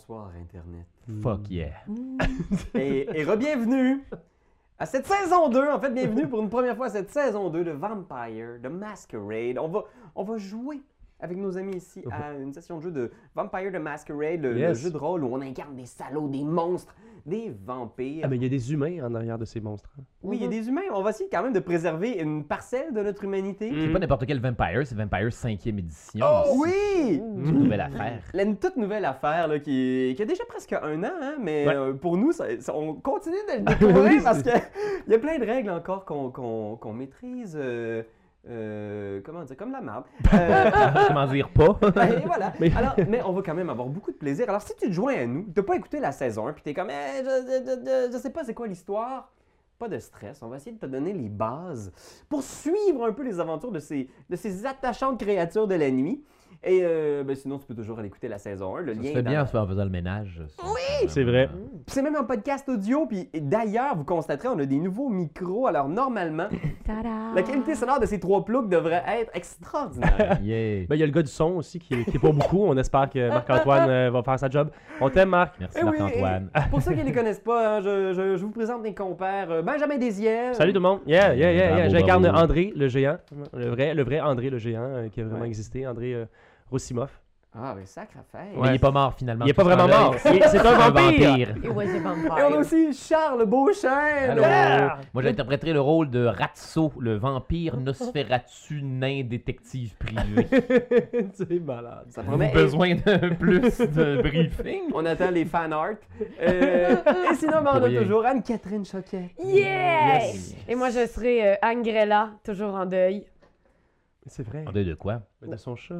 Bonsoir Internet. Fuck yeah. Et, et re-bienvenue à cette saison 2. En fait, bienvenue pour une première fois à cette saison 2 de Vampire, de Masquerade. On va, on va jouer avec nos amis ici à une session de jeu de Vampire de Masquerade, le, jeu de rôle où on incarne des salauds, des monstres, des vampires. Ah, mais il y a des humains en arrière de ces monstres. hein. Oui, il y a des humains. On va essayer quand même de préserver une parcelle de notre humanité. C'est pas n'importe quel Vampire, c'est Vampire 5e édition. Oh oui! C'est une nouvelle affaire. Là, une toute nouvelle affaire là, qui, qui a déjà presque un an, hein, mais Ouais. euh, pour nous, ça- ça- on continue de le découvrir Oui, parce qu'il y a plein de règles encore qu'on qu'on- qu'on maîtrise. euh, euh, comment dire, comme la marde. Euh, Comment dire pas? voilà. Mais- Alors, mais on va quand même avoir beaucoup de plaisir. Alors, si tu te joins à nous, t'as pas écouté la saison 1, puis t'es comme, Eh, je, je- je- je sais pas c'est quoi l'histoire. Pas de stress, on va essayer de te donner les bases pour suivre un peu les aventures de ces, de ces attachantes créatures de la nuit. Et euh, ben, sinon, tu peux toujours aller écouter la saison 1. Le Ça lien se fait est dans bien en faisant le ménage. ça. C'est vrai. Puis c'est même un podcast audio. Puis d'ailleurs, vous constaterez, on a des nouveaux micros. Alors normalement, la qualité sonore de ces trois plugs devrait être extraordinaire. Yeah. Ben, il y a le gars du son aussi qui, qui est pas beaucoup. On espère que Marc-Antoine euh, va faire sa job. On t'aime, Marc. Merci Eh oui, Marc-Antoine. et Pour ceux qui ne les connaissent pas, hein, je, je- je vous présente mes compères. euh, Benjamin Desiel. Salut tout le monde. Yeah, yeah, yeah. J'incarne. André, le géant. Le vrai, le vrai André, le géant, euh, qui a vraiment Ouais. existé. André euh, Roussimoff. Ah, mais sacre affaire. Mais il est pas mort finalement. Il est pas vraiment mort. C'est un vampire. It was a Et on a aussi Charles Beauchesne. Yeah! Moi j'interpréterai le rôle de Ratso, le vampire Nosferatu nain détective privé. C'est malade. Ça promet. Besoin de plus de briefing. On attend les fan art. Euh, et sinon, ben, on a toujours Anne-Catherine Choquet. Yeah! Yes. Et moi, je serai euh, Anne Grella, toujours en deuil. C'est vrai. En deuil de quoi? De son chat.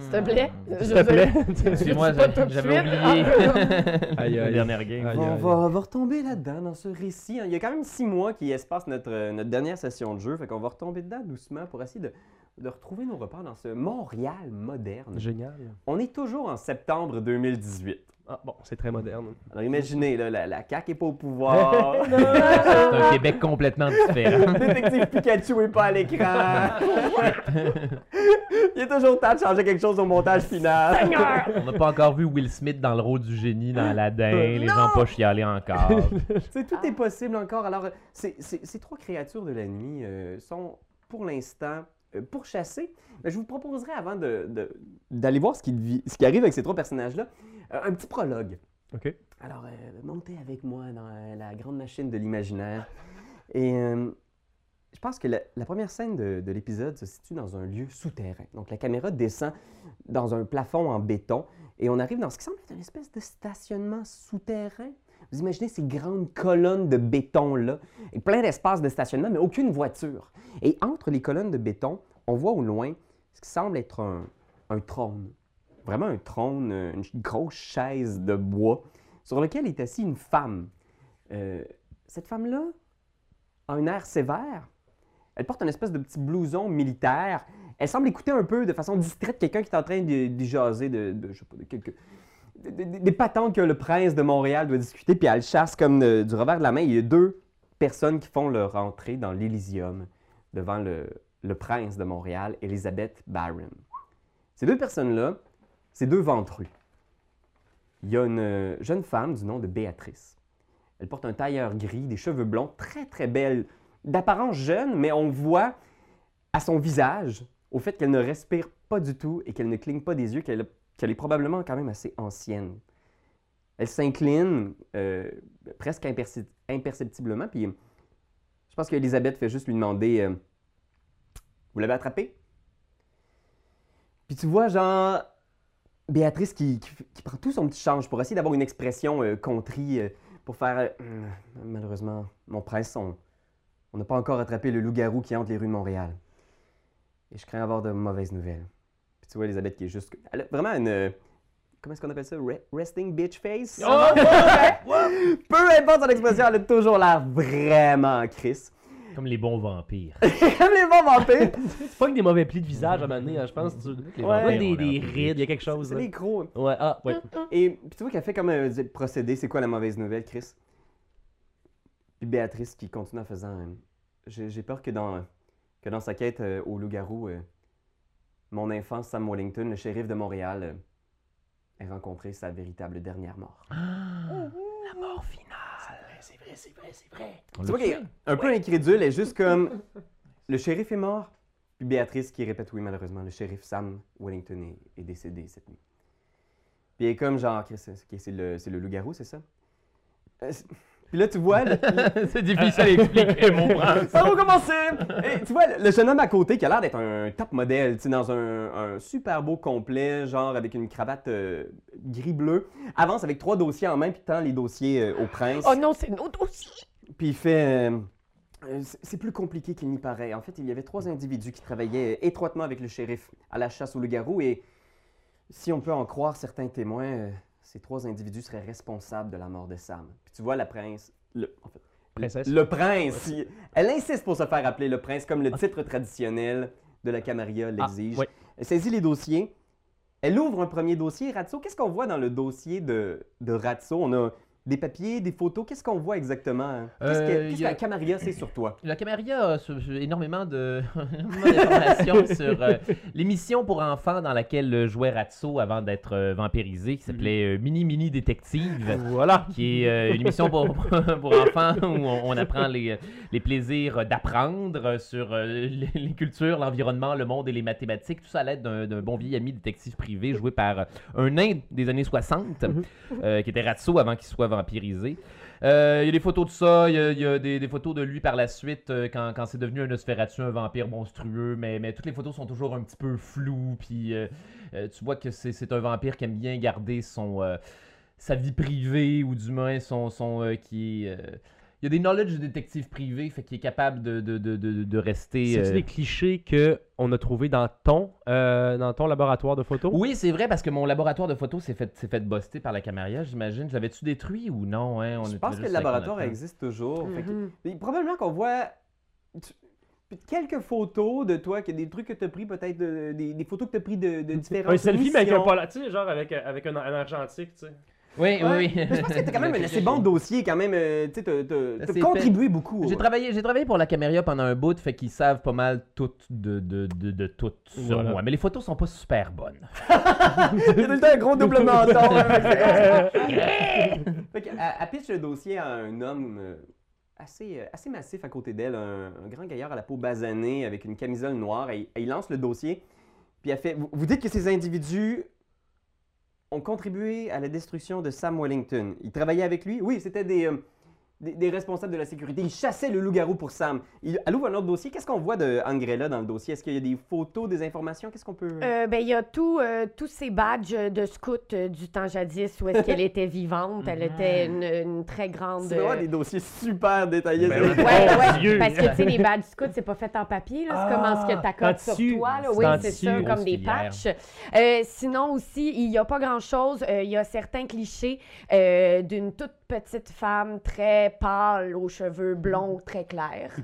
S'il te plaît. S'il te plaît. Excuse-moi, j'avais oublié Aïe, la aïe. dernière game. Aïe, on, aïe. va, on va retomber là-dedans, dans ce récit. hein. Il y a quand même six mois qui espacent notre, euh, notre dernière session de jeu. Fait qu'on va retomber dedans doucement pour essayer de, de retrouver nos repères dans ce Montréal moderne. Génial. On est toujours en septembre 2018. Ah, bon, c'est très moderne. Alors imaginez, là, la, la CAQ n'est pas au pouvoir. C'est un Québec complètement différent. Détective Pikachu n'est pas à l'écran. Il est toujours temps de changer quelque chose au montage final. On n'a pas encore vu Will Smith dans le rôle du génie dans Aladdin. Les gens pas chialés encore. C'est tout est possible encore. Alors, c'est- ces trois créatures de la nuit euh, sont pour l'instant euh, pourchassées. Mais je vous proposerai avant de- de- d'aller voir ce qui, ce qui arrive avec ces trois personnages-là, un petit prologue. OK. Alors, euh, montez avec moi dans euh, la grande machine de l'imaginaire. Et euh, je pense que la, la première scène de, de l'épisode se situe dans un lieu souterrain. Donc, la caméra descend dans un plafond en béton et on arrive dans ce qui semble être une espèce de stationnement souterrain. Vous imaginez ces grandes colonnes de béton-là, et plein d'espaces de stationnement, mais aucune voiture. Et entre les colonnes de béton, on voit au loin ce qui semble être un, un trône. Vraiment un trône, une grosse chaise de bois sur lequel est assise une femme. Euh, cette femme-là a un air sévère. Elle porte une espèce de petit blouson militaire. Elle semble écouter un peu de façon distraite quelqu'un qui est en train de, jaser de, pas, de des patentes que le prince de Montréal doit discuter, puis elle chasse comme du revers de la main. Il y a deux personnes qui font leur entrée dans l'Elysium devant le, le prince de Montréal, Elizabeth Barron. Ces deux personnes-là, c'est deux ventrus. Il y a une euh, jeune femme du nom de Béatrice. Elle porte un tailleur gris, des cheveux blonds, très très belle, d'apparence jeune, mais on voit à son visage, au fait qu'elle ne respire pas du tout et qu'elle ne cligne pas des yeux, qu'elle est probablement quand même assez ancienne. Elle s'incline euh, presque imperceptiblement, puis je pense qu'Elisabeth fait juste lui demander euh, Vous l'avez attrapé Puis tu vois, genre, Béatrice qui, qui- qui prend tout son petit change pour essayer d'avoir une expression euh, contrie, euh, pour faire euh, Hum, Malheureusement, mon prince, on n'a pas encore attrapé le loup-garou qui hante les rues de Montréal. Et je crains avoir de mauvaises nouvelles. Puis tu vois Elisabeth qui est juste. Elle a vraiment une. euh, Comment est-ce qu'on appelle ça? Re- resting bitch face? Peu importe son expression, elle a toujours l'air vraiment Chris. Comme les bons vampires. Comme les bons vampires. C'est pas que des mauvais plis de visage à un moment donné, hein, je pense. Tu... Les Ouais. vampires des, des rides, il y a quelque chose. C'est là. les crocs. Ouais, ah, ouais. Et puis tu vois qu'elle fait comme un procédé. C'est quoi la mauvaise nouvelle, Chris? Puis Béatrice qui continue en faisant. euh, J'ai j'ai peur que dans, que dans sa quête euh, au loup-garou, euh, mon enfant Sam Wellington, le shérif de Montréal, euh, ait rencontré sa véritable dernière mort. La mort finale. C'est vrai, c'est vrai, c'est vrai. Qu'elle tué. est un peu incrédule, elle est juste comme le shérif est mort, puis Béatrice qui répète oui malheureusement, le shérif Sam Wellington est, est décédé cette nuit. Puis elle est comme genre, c'est le, le loup-garou, c'est ça? Euh, Puis là tu vois, le- c'est difficile à expliquer, mon prince. ça va commencer! Et tu vois, le- jeune homme à côté qui a l'air d'être un top modèle, tu sais, dans un, un super beau complet, genre avec une cravate euh, gris-bleu, avance avec trois dossiers en main, puis tend les dossiers euh, au prince. Oh non, c'est nos dossiers. Puis il fait. euh, c'est- plus compliqué qu'il n'y paraît. En fait, il y avait trois individus qui travaillaient étroitement avec le shérif à la chasse au loup-garou et si on peut en croire certains témoins, euh, ces trois individus seraient responsables de la mort de Sam. Puis tu vois la prince. Le, en fait, le- Princesse. Le prince. il- elle insiste pour se faire appeler le prince comme le titre traditionnel de la Camarilla l'exige. oui. Elle saisit les dossiers. Elle ouvre un premier dossier. Ratso, qu'est-ce qu'on voit dans le dossier de, de Ratso? On a des papiers, des photos? Qu'est-ce qu'on voit exactement? hein? Qu'est-ce que, Euh, a- que la Camarilla sait sur toi? La Camarilla a ce- énormément de- d'informations sur euh, l'émission pour enfants dans laquelle euh, jouait Ratso avant d'être euh, vampirisé, qui s'appelait euh, Mini Mini Détective. Voilà. qui est euh, une émission pour, pour enfants où on, on apprend les, les plaisirs d'apprendre sur euh, les, les cultures, l'environnement, le monde et les mathématiques. Tout ça à l'aide d'un bon vieil ami détective privé joué par euh, un nain des années 60, euh, qui était Ratso avant qu'il soit vampirisé. Euh, Il y a des photos de ça, il y a, des, photos de lui par la suite euh, quand, quand c'est devenu un Nosferatu, un vampire monstrueux, mais, mais toutes les photos sont toujours un petit peu floues, puis euh, tu vois que c'est un vampire qui aime bien garder son, sa vie privée, ou du moins son... son qui est, il y a des knowledge de détective privé, fait qu'il est capable de, de, de, de, de rester... C'est euh, des clichés que on a trouvé dans ton, euh, dans ton laboratoire de photos? Oui, c'est vrai, parce que mon laboratoire de photos s'est fait, s'est fait buster par la Camarilla, j'imagine. Je l'avais-tu détruit ou non? Hein? On Je pense que le laboratoire 50 ans. existe toujours. Fait que- Mhm. Et probablement qu'on voit tu- quelques photos de toi, que des trucs que tu as pris, peut-être de- des, des photos que tu as pris de, de différentes Un selfie, mais avec un genre avec, avec un, un argentique, tu sais. Oui, Ouais. oui, oui. Mais je pense que tu as quand même un assez bon dossier, quand même. euh, Tu sais, t'as- t'as- t'as C'est contribué beaucoup. J'ai travaillé, j'ai travaillé pour la Caméria pendant un bout, fait qu'ils savent pas mal tout de, de, de, de tout sur Voilà. moi. Mais les photos sont pas super bonnes. Il y a tout le temps un gros double menton. hein, fait que- elle, elle le dossier à un homme euh, assez, euh, assez massif à côté d'elle, un, un grand gaillard à la peau basanée avec une camisole noire. Et, et il lance le dossier. Puis elle fait vous, vous dites que ces individus ont contribué à la destruction de Sam Wellington. Ils travaillaient avec lui Oui, c'était des. euh, des, des responsables de la sécurité. Ils chassaient le loup-garou pour Sam. Il, elle ouvre un autre dossier. Qu'est-ce qu'on voit de Angrella dans le dossier? Est-ce qu'il y a des photos, des informations? Qu'est-ce qu'on peut... Euh, ben, il y a tout, euh, tous ces badges de scout euh, du temps jadis où est-ce qu'elle était vivante. Elle était une, une très grande. C'est vraiment des dossiers super détaillés. Ben oui. Ouais, Mon ouais, Dieu. parce que tu sais, les badges scouts, c'est pas fait en papier, là. C'est comme en ce que Ah, t'accotes en sur toi, là. Oui, c'est ça, comme des patchs. Euh, sinon aussi, il y a pas grand-chose. Euh, Il y a certains clichés euh, d'une toute petite femme très pâle, aux cheveux blonds très clairs.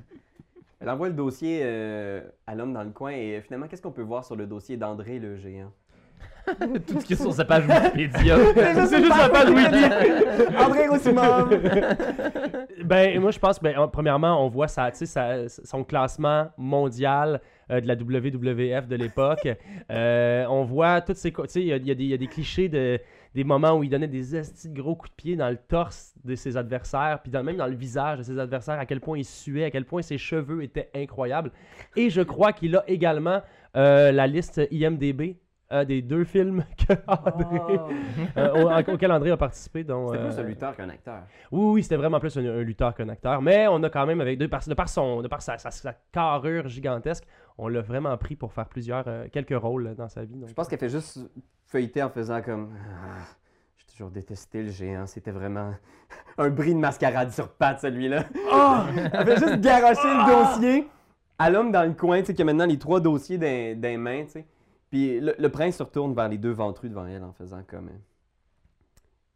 Elle envoie le dossier euh, à l'homme dans le coin et euh, finalement, qu'est-ce qu'on peut voir sur le dossier d'André le géant? tout ce qui est sur sa page Wikipédia. C'est juste la page Wiki. André Roussimov! Ben, moi, je pense, ben, en- premièrement, on voit sa, tu sais, sa- son classement mondial euh, de la WWF de l'époque. Euh, on voit toutes ces. Tu sais, y y il y a des clichés de, des moments où il donnait des estis de gros coups de pied dans le torse de ses adversaires, puis dans- même dans le visage de ses adversaires, à quel point il suait, à quel point ses cheveux étaient incroyables. Et je crois qu'il a également euh, la liste IMDB. euh, des deux films que André, euh, au- auxquels André a participé. dont, C'était euh, plus un lutteur qu'un acteur. oui, oui, c'était vraiment plus un, un lutteur qu'un acteur. Mais on a quand même, avec deux, par, de par, son, de par sa, sa- sa carrure gigantesque, on l'a vraiment pris pour faire plusieurs, euh, quelques rôles euh, dans sa vie. donc. Je pense qu'elle fait juste feuilleter en faisant comme... Ah, J'ai toujours détesté le géant. C'était vraiment un bris de mascarade sur patte, celui-là. Elle fait juste garocher le dossier à l'homme dans le coin, tu sais, qui a maintenant les trois dossiers les mains, tu sais. Puis le, le prince se retourne vers les deux ventrus devant elle en faisant comme... euh,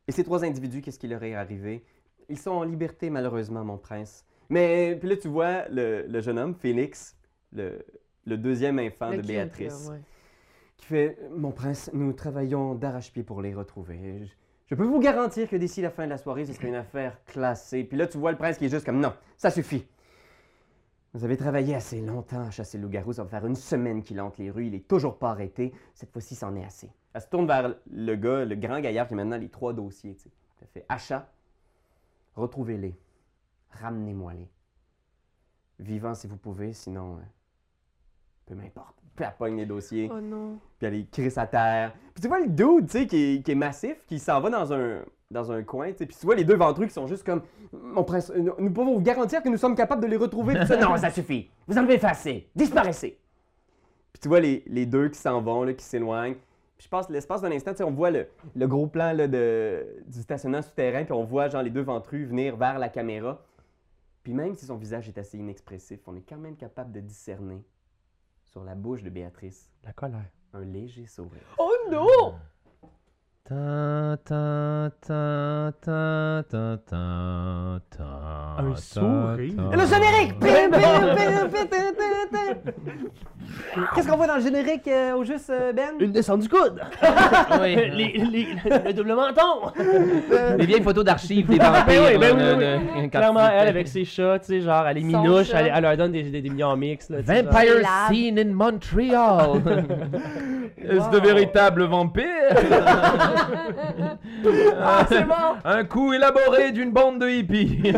Et ces trois individus, qu'est-ce qui leur est arrivé? Ils sont en liberté, malheureusement, mon prince. Mais puis là, tu vois le, le jeune homme, Félix, le, le deuxième enfant Le de cute, Béatrice, là, ouais. qui fait Mon prince, nous travaillons d'arrache-pied pour les retrouver. Je, je peux vous garantir que d'ici la fin de la soirée, ce serait une affaire classée. Puis là, tu vois le prince qui est juste comme Non, ça suffit. Vous avez travaillé assez longtemps à chasser le loup-garou. Ça va faire une semaine qu'il hante les rues. Il est toujours pas arrêté. Cette fois-ci, c'en est assez. Elle se tourne vers le gars, le grand gaillard qui a maintenant les trois dossiers. Elle fait Achat, retrouvez-les. Ramenez-moi-les. Vivants si vous pouvez, sinon. euh, peu m'importe. Puis elle pogne les dossiers, Oh non. puis elle les crisse à terre. Puis tu vois le dude, tu sais, qui, est- qui est massif, qui s'en va dans un, dans un coin, tu sais. Puis tu vois les deux ventrus qui sont juste comme Mon prince, euh, nous pouvons vous garantir que nous sommes capables de les retrouver. Puis ça, non, ça suffit. Vous en avez fait assez. Disparaissez. Puis tu vois les, les deux qui s'en vont, là, qui s'éloignent. Puis je pense, l'espace d'un instant, tu sais, on voit le, le gros plan là, de, du stationnement souterrain, puis on voit genre les deux ventrus venir vers la caméra. Puis même si son visage est assez inexpressif, on est quand même capable de discerner sur la bouche de Béatrice La colère. un léger sourire. Oh non! Un sourire? Et le générique! Qu'est-ce qu'on voit dans le générique euh, au juste, euh, Ben? Une descente du coude! Oui. les, les- le double menton! Les vieilles photos d'archives des vampires. Ben oui, ben là, oui, de- oui. de- quand Clairement, tu- elle avec ses chats, tu sais, genre, elle est Son minouche, chat. elle, elle leur donne des, des, des millions en mix. Là, tu sais, genre. Vampire Lab. scene in Montreal. Est-ce de Wow. véritables vampires? Ah, c'est bon! Un coup élaboré d'une bande de hippies.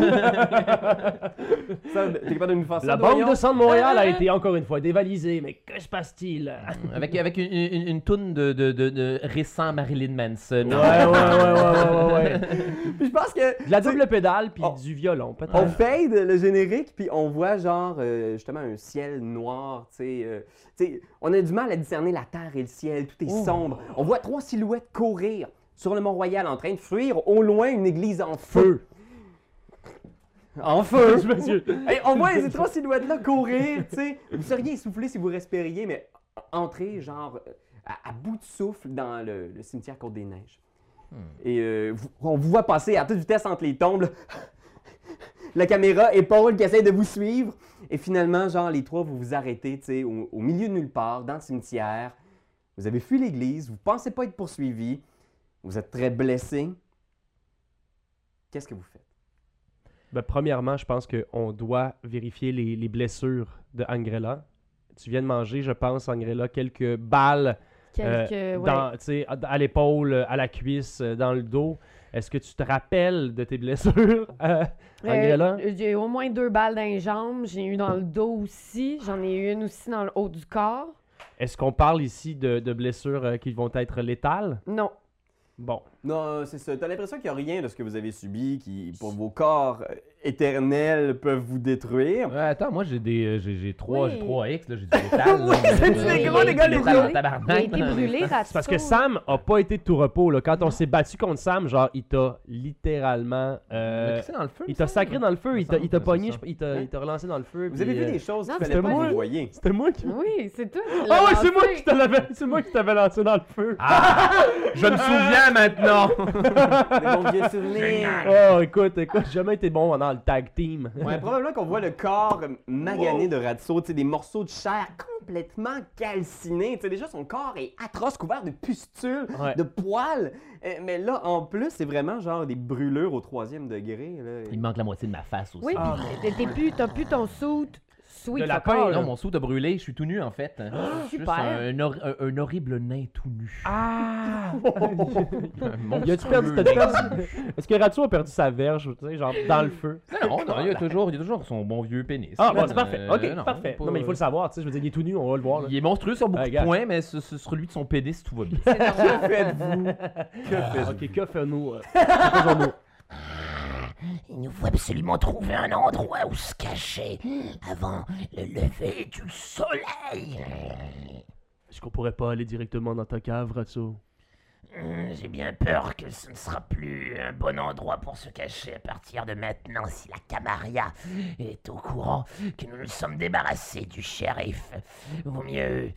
Ça, T'es capable de nous faire ça, La banque Dorion? de sang de Montréal a été encore une fois dévalisée, mais que se passe-t-il? avec avec une, une, une toune de, de, de, de récent Marilyn Manson. Ouais, ouais, ouais, ouais, ouais, ouais, ouais. Puis je pense que... De la double pédale puis du violon, peut-être. On fade le générique, puis on voit genre euh, justement un ciel noir, tu sais. euh, tu sais, on a du mal à discerner la terre et le ciel, tout est Oh. sombre. On voit trois silhouettes courir sur le Mont-Royal en train de fuir au loin une église en feu. En feu! Monsieur. Hey, on voit ces trois silhouettes-là courir, tu sais. Vous seriez essoufflé si vous respiriez, mais entrer genre euh, à, à bout de souffle dans le, le cimetière Côte-des-Neiges. Et euh, on vous voit passer à toute vitesse entre les tombes. là. La caméra et Paul qui essaie de vous suivre. Et finalement, genre, les trois, vous vous arrêtez, tu sais, au, au milieu de nulle part, dans le cimetière. Vous avez fui l'église, vous pensez pas être poursuivi. Vous êtes très blessé. Qu'est-ce que vous faites? Ben, premièrement, je pense qu'on doit vérifier les, les blessures de Angrella. Tu viens de manger, je pense, Angrella, quelques balles Quelques. euh, dans, à, à l'épaule, à la cuisse, euh, dans le dos. Est-ce que tu te rappelles de tes blessures, euh, Angrella? Euh, J'ai au moins deux balles dans les jambes. J'ai eu dans le dos aussi. J'en ai eu une aussi dans le haut du corps. Est-ce qu'on parle ici de, de blessures euh, qui vont être létales? Non. Bon. Non, c'est ça. T'as l'impression qu'il n'y a rien de ce que vous avez subi qui, pour vos corps euh, éternels, peuvent vous détruire. Ouais, attends, moi j'ai des euh, j'ai j'ai trois Oui. j'ai trois X là, j'ai du métal. Oui, là, c'est euh, gros, les gars, les métal en Il a tabarnak, été là. brûlé, C'est parce que Sam a pas été de tout repos. Là. Quand on s'est battu contre Sam, genre, il t'a littéralement. euh, Mais tu sais, dans le feu. il t'a sacré dans le feu, il t'a, il t'a pogné, je- il t'a, il t'a relancé dans le feu. Vous puis, avez vu euh, des choses Non, qu'il c'était fallait pas moi. que vous voyez. C'était moi qui. Oui, c'est toi. qui Oh, l'as oui, c'est moi lancé. qui te l'avais, c'est moi qui t'avais lancé dans le feu. Ah, je me souviens maintenant. Des bons vieux souvenirs. Oh, écoute, écoute, j'ai jamais été bon dans le tag team. Ouais, probablement qu'on voit le corps magané de Ratso, tu sais, des morceaux de chair complètement calcinés. Tu sais, déjà, son corps est atroce, couvert de pustules, Ouais. de poils. Euh, mais là, en plus, c'est vraiment genre des brûlures au troisième degré. Là. Il me manque la moitié de ma face aussi. Oui, Ah, puis t'es plus, t'as plus ton suit sweet De la paille, all. Non, mon saut a brûlé, je suis tout nu en fait. Suis juste super. Un, hor- un- un horrible nain tout nu. Ah! Un Y a-tu perdu, monstrueux t'as-tu nain. perdu- Est-ce que Ratsu a perdu sa verge, tu sais, genre dans le feu? Non, non, il y a toujours, il y a toujours son bon vieux pénis. Ah, là. bon, c'est parfait. Euh, Ok, non, parfait. pas- Non, mais il faut le savoir, tu sais, je veux dire, il est tout nu, on va le voir. Là. Il est monstrueux sur beaucoup Ah, de points, mais ce- ce- sur lui de son pénis, tout va bien. C'est normal. Que faites-vous? Que faites-vous? Ok, que fait-nous? euh, que faisons-nous? Il nous faut absolument trouver un endroit où se cacher avant le lever du soleil. Est-ce qu'on pourrait pas aller directement dans ta cave, Ratsu? Hum, J'ai bien peur que ce ne sera plus un bon endroit pour se cacher à partir de maintenant si la Camaria est au courant que nous nous sommes débarrassés du shérif. Vaut mieux,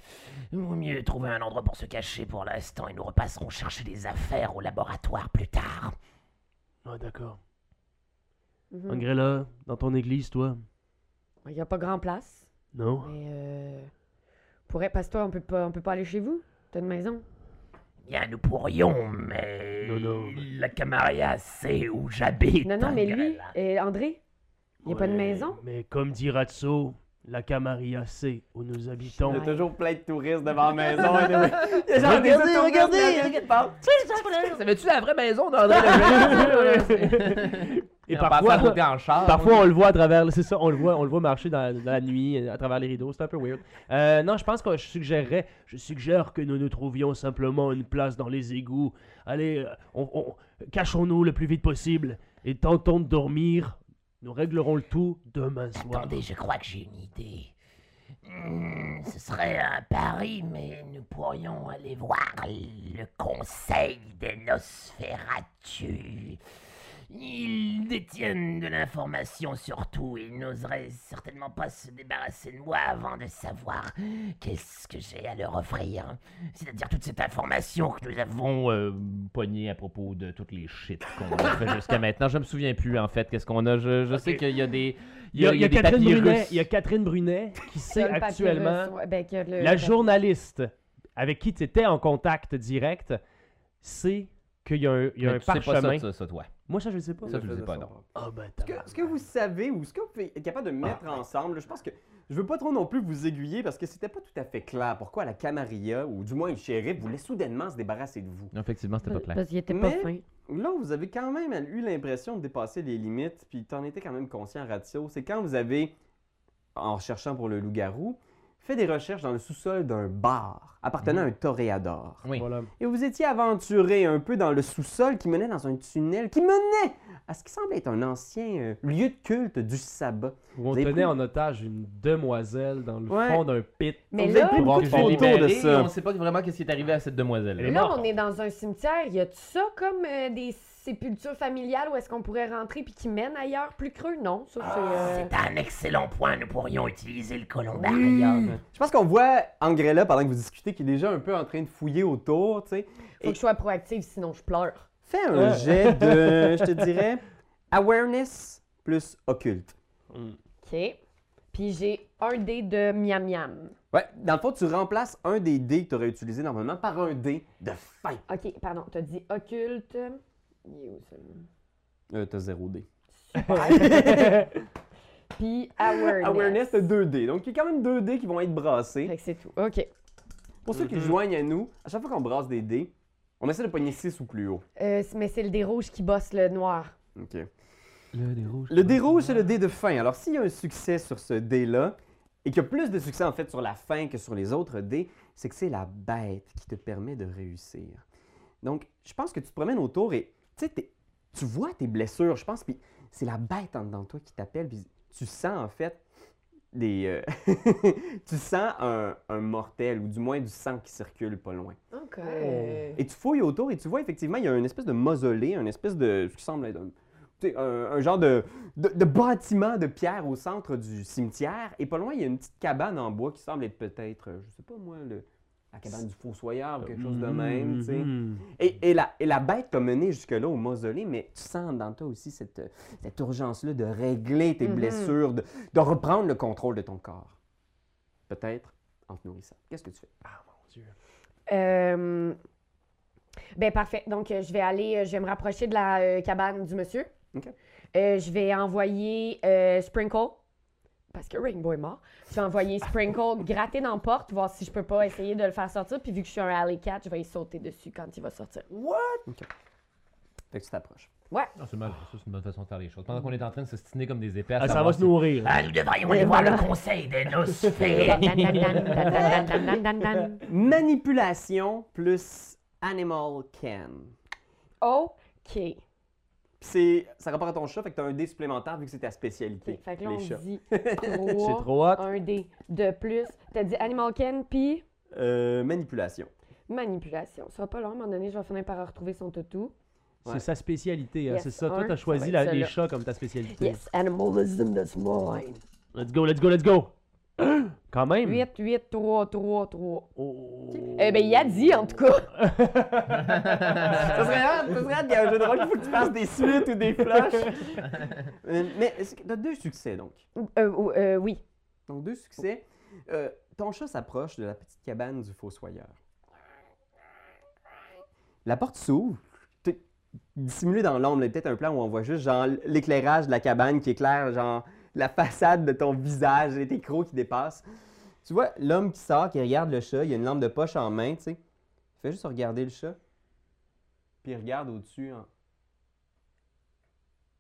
vaut mieux trouver un endroit pour se cacher pour l'instant et nous repasserons chercher des affaires au laboratoire plus tard. Ah, d'accord. Mhm. Angrella, dans ton église, toi? Il n'y a pas grand place. Non? Mais euh, pourrait, parce que toi, on peut pas, on peut pas aller chez vous. T'as une maison? Bien, nous pourrions, mais Non, non. la Camaria sait où j'habite. Non, non, mais lui, euh, André, il n'y a pas de maison? Mais comme dit Ratsu, La Camarilla C, où nous Il habitons. y a toujours plein de touristes devant la maison. Il a genre Regardez, regardez, là, qui partent. Savais-tu la vraie maison d'André Et on parfois- en char. Parfois, on le voit à travers, c'est ça, on le voit, on le voit marcher dans, dans la nuit, à travers les rideaux, c'est un peu weird. Euh, non, je pense que je suggérerais, je suggère que nous nous trouvions simplement une place dans les égouts. Allez, euh, on- on- cachons-nous le plus vite possible et tentons de dormir. Nous réglerons le tout demain soir. Attendez, je crois que j'ai une idée. Hmm, ce serait un pari, mais nous pourrions aller voir le conseil des Nosferatu. Ils détiennent de l'information sur tout. Ils n'oseraient certainement pas se débarrasser de moi avant de savoir qu'est-ce que j'ai à leur offrir. C'est-à-dire toute cette information que nous avons. Euh, pogné à propos de toutes les shit qu'on a fait jusqu'à maintenant. Je me souviens plus en fait qu'est-ce qu'on a. Je, je sais qu'il y a des. Il y a, il y a des Catherine. Brunet, il y a Catherine Brunet qui sait Le actuellement, ouais, ben, que le- la journaliste avec qui tu étais en contact direct, sait qu'il y a un, il y a un tu sais pas parchemin. ça, ça, ça, toi. Moi, ça, je le sais pas. Ça, tu le sais pas, non. Ah ben, Ce que, ce que vous savez ou ce que vous pouvez être capable de mettre ensemble, je pense que je veux pas trop non plus vous aiguiller parce que c'était pas tout à fait clair pourquoi la Camarilla, ou du moins le shérif, voulait soudainement se débarrasser de vous. Effectivement, c'était pas clair. Parce qu'il était pas Mais- fin. Là, vous avez quand même eu l'impression de dépasser les limites, puis t'en étais quand même conscient, Ratio. C'est quand vous avez, en recherchant pour le loup-garou, fait des recherches dans le sous-sol d'un bar appartenant à un toréador. Oui. Voilà. Et vous étiez aventuré un peu dans le sous-sol qui menait dans un tunnel qui menait à ce qui semble être un ancien euh, lieu de culte du sabbat. Où on tenait pris- en otage une demoiselle dans le Ouais. fond d'un pit. Mais Vous avez là, pris beaucoup de photos de ça. On sait pas vraiment qu'est-ce qui est arrivé à cette demoiselle. Là, morte. on est dans un cimetière. Y a-tu ça comme euh, des sépultures familiales où est-ce qu'on pourrait rentrer puis qui mènent ailleurs plus creux? Non, ça c'est. euh, C'est un excellent point. Nous pourrions utiliser le columbarium. Je pense qu'on voit Angrella, pendant que vous discutez, qui est déjà un peu en train de fouiller autour, tu sais. Faut que je sois proactive, sinon je pleure. Fais un jet de, je te dirais, awareness plus occulte. OK. Puis j'ai un dé de miam miam. Ouais, dans le fond, tu remplaces un des dés que tu aurais utilisé normalement par un dé de fin. OK, pardon, t'as dit occulte. Il est où celui-là? Euh, t'as zéro dé. Puis awareness. Awareness, t'as deux dés. Donc, il y a quand même deux dés qui vont être brassés. Fait que c'est tout. OK. Pour ceux qui Mhm. joignent à nous, à chaque fois qu'on brasse des dés, on essaie de pogner 6 ou plus haut. Euh, mais c'est le dé rouge qui bosse le noir. OK. Le dé rouge. Le dé rouge, c'est le dé de fin. Alors, s'il y a un succès sur ce dé-là, et qu'il y a plus de succès en fait sur la fin que sur les autres dés, c'est que c'est la bête qui te permet de réussir. Donc, je pense que tu te promènes autour et tu sais, t'es- tu vois tes blessures, je pense, puis c'est la bête en dedans de toi qui t'appelle, puis tu sens en fait des. euh, tu sens un, un mortel, ou du moins du sang qui circule pas loin. OK. Et tu fouilles autour et tu vois effectivement, il y a une espèce de mausolée, une espèce de. ce qui semble être un- un genre de, de, de bâtiment de pierre au centre du cimetière. Et pas loin, il y a une petite cabane en bois qui semble être peut-être, euh, je sais pas moi, le- la cabane du fossoyeur ou quelque chose de même. tu sais. Mhm. Et, et la, et la bête t'a mené jusque-là au mausolée, mais tu sens dans toi aussi cette, cette urgence-là de régler tes Mhm. blessures, de, de reprendre le contrôle de ton corps. Peut-être en te nourrissant. Qu'est-ce que tu fais? Ah mon dieu. Euh, Ben parfait. Donc je vais aller, euh, je vais me rapprocher de la euh, cabane du monsieur. OK. Euh, je vais envoyer euh, Sprinkle parce que Rainbow est mort. Je vais envoyer Sprinkle gratter dans la porte, voir si je peux pas essayer de le faire sortir. Puis vu que je suis un alley cat, je vais y sauter dessus quand il va sortir. What? OK. Fait que tu t'approches. Ouais. Non, c'est mal. C'est une bonne façon de faire les choses. Pendant qu'on est en train de se stiner comme des épaisses. Ah, ça va se nourrir. Ah, nous devrions aller voir le conseil des nosphères. Manipulation plus animal can. OK. C'est, ça rapporte à ton chat, fait que t'as un dé supplémentaire vu que c'est ta spécialité. Fait que là, on les chats. dit C'est 3, trop hot. un dé de plus. T'as dit Animal Ken, puis? Euh, manipulation. manipulation. Ça sera pas long, à un moment donné, je vais finir par retrouver son toutou. C'est Ouais. sa spécialité, hein, Yes, c'est ça. Toi, un, t'as ça choisi va être la- les chats comme ta spécialité. Yes, animalism, that's mine. Let's go, let's go, let's go. Quand même. 8, 8, 3, 3, 3. Oh. Eh ben, il a dit, en tout cas. ça serait hâte, ça serait hâte qu'il y ait un jeu de rôle qu'il faut que tu fasses des suites ou des flashs. Euh, mais est-ce que t'as deux succès donc? Euh, euh, oui. Donc deux succès. Euh, ton chat s'approche de la petite cabane du fossoyeur. La porte s'ouvre. Dissimulé dans l'ombre, il y a peut-être un plan où on voit juste genre l'éclairage de la cabane qui éclaire genre la façade de ton visage et tes crocs qui dépassent. Tu vois l'homme qui sort, qui regarde le chat, il a une lampe de poche en main, tu sais. Il fait juste regarder le chat. Puis il regarde au-dessus.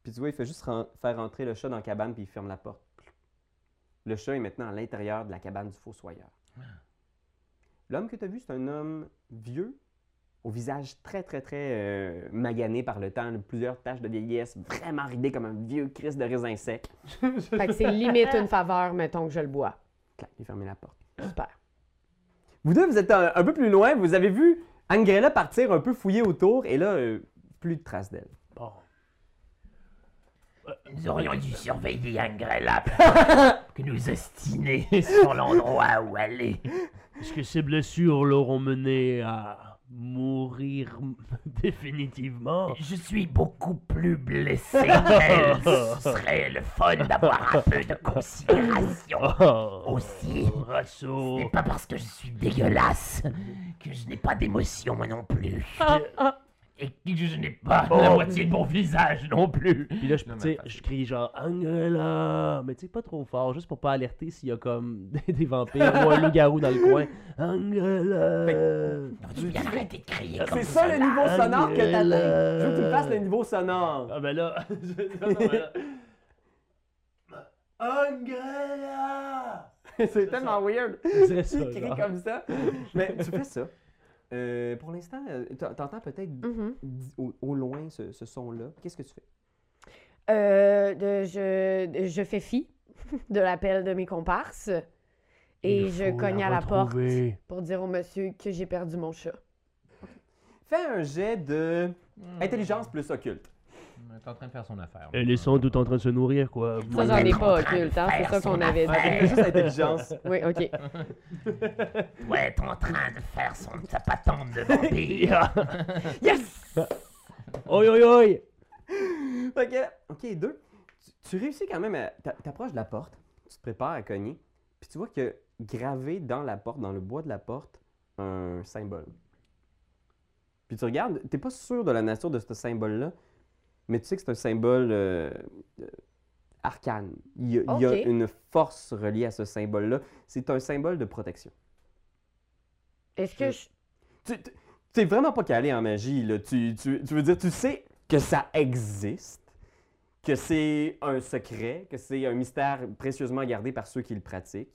Puis tu vois, il fait juste ren- faire rentrer le chat dans la cabane, puis il ferme la porte. Le chat est maintenant à l'intérieur de la cabane du fossoyeur. L'homme que tu as vu, c'est un homme vieux, au visage très, très, très euh, magané par le temps, là, plusieurs taches de vieillesse, vraiment ridé comme un vieux Christ de raisin sec. Fait que c'est limite une faveur, mettons que je le bois. Clac, il a fermé la porte. Super. Vous deux, vous êtes un, un peu plus loin, vous avez vu Angrella partir un peu fouiller autour, et là, euh, plus de traces d'elle. Bon. Nous aurions dû surveiller Angrella que nous ostiner sur l'endroit où aller. Est-ce que ces blessures l'auront mené à mourir définitivement Je suis beaucoup plus blessé qu'elle. Ce serait le fun d'avoir un peu de considération. Oh, Aussi, Rasso. ce n'est pas parce que je suis dégueulasse que je n'ai pas d'émotion moi non plus. Et que je n'ai pas la moitié de mon visage non plus. Puis là, je, Non, tu mais je crie genre Angela, mais tu sais, pas trop fort, juste pour pas alerter s'il y a comme des, des vampires ou un loup-garou dans le coin. Angela. Tu bien arrêter de crier comme C'est ça le niveau sonore que t'atteins. Je veux que tu me fasses le niveau sonore. Ah ben là. non, non, mais là. Angela. C'est tellement weird. Ça. Tu cries genre. comme ça. Mais tu fais ça. Euh, pour l'instant, euh, t'en- t'entends peut-être Mhm. di- au, au loin ce, ce son-là. Qu'est-ce que tu fais? Euh, de- je, je fais fi de l'appel de mes comparses et je cogne à la porte pour dire au monsieur que j'ai perdu mon chat. Fais un jet de Hmm. intelligence plus occulte. Il est en train de faire son affaire. Elle est sans doute en train de se nourrir, quoi. Ça, j'en ai pas occulte, hein, c'est ça qu'on avait dit. Fais juste intelligence. Oui, OK. doit être en train de faire son, sa patente de vampire. Yes! Oi, oi, oi. Que, ok, deux. Tu, tu réussis quand même à. t'a- T'approches de la porte, tu te prépares à cogner, puis tu vois que gravé dans la porte, dans le bois de la porte, un symbole. Puis tu regardes, t'es pas sûr de la nature de ce symbole-là, mais tu sais que c'est un symbole euh, arcane. Il y, a, il y a Ok. une force reliée à ce symbole-là. C'est un symbole de protection. Est-ce que je... Tu t'es vraiment pas calé en magie, là. Tu, tu- tu veux dire, tu sais que ça existe, que c'est un secret, que c'est un mystère précieusement gardé par ceux qui le pratiquent,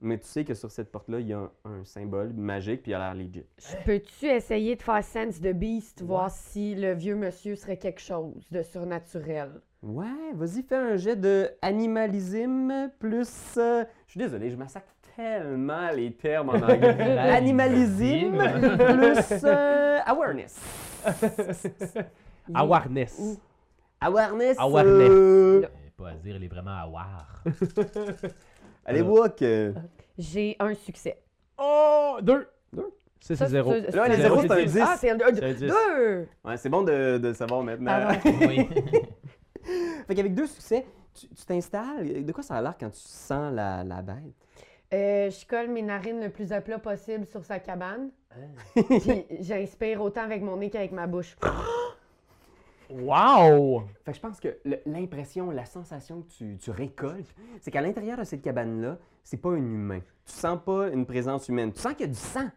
mais tu sais que sur cette porte-là, il y a un, un symbole magique, puis il a l'air legit. je peux-tu essayer de faire Sense de Beast, voir si le vieux monsieur serait quelque chose de surnaturel? Ouais, vas-y, fais un jet de animalisme plus... euh, Je suis désolé, je massacre tellement les termes en anglais. animalisme plus euh, awareness. Awareness. Awareness. Awareness. euh, Pas à dire, il est vraiment à war. Allez voir que... J'ai un succès. Oh, deux. Deux. Ça, c'est zéro. c'est- Là, les C'est zéros, zéro, c'est un c'est 10. Ah, c'est un C'est un deux! dix. Deux! Ouais, c'est bon de, de savoir maintenant. Pardon. oui. fait qu'avec deux succès, tu t'installes. De quoi ça a l'air quand tu sens la, la bête? Euh, je colle mes narines le plus à plat possible sur sa cabane. Puis j'inspire autant avec mon nez qu'avec ma bouche. Wow! Fait que je pense que l'impression, la sensation que tu, tu récoltes, c'est qu'à l'intérieur de cette cabane-là, c'est pas un humain. Tu sens pas une présence humaine. Tu sens qu'il y a du sang.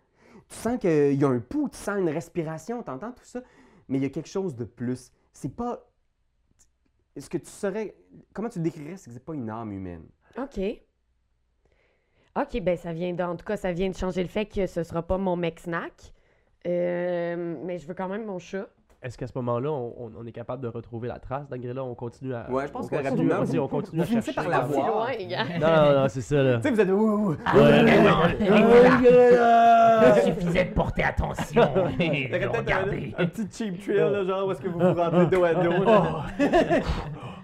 Tu sens qu'il y a un pouls, tu sens une respiration, t'entends tout ça. Mais il y a quelque chose de plus. C'est pas. Est-ce que tu serais. Comment tu le décrirais? C'est que c'est pas une âme humaine? OK. OK, ben ça vient de, en tout cas, ça vient de changer le fait que ce sera pas mon mec snack. Euh, mais je veux quand même mon chat. Est-ce qu'à ce moment-là, on, on- on est capable de retrouver la trace d'Angela? On continue à. Ouais, je pense on que continue, rapidement, vous- on continue vous à chercher. par la C'est voir. loin, les gars. Non, non, non, c'est ça, là. Tu sais, vous êtes. Ouh, ouh. Ah, ouais, Ouais. non, Angela! Il suffisait de porter attention regarder. un, un petit cheap thrill, là, genre, où est-ce que vous vous rentrez dos à dos.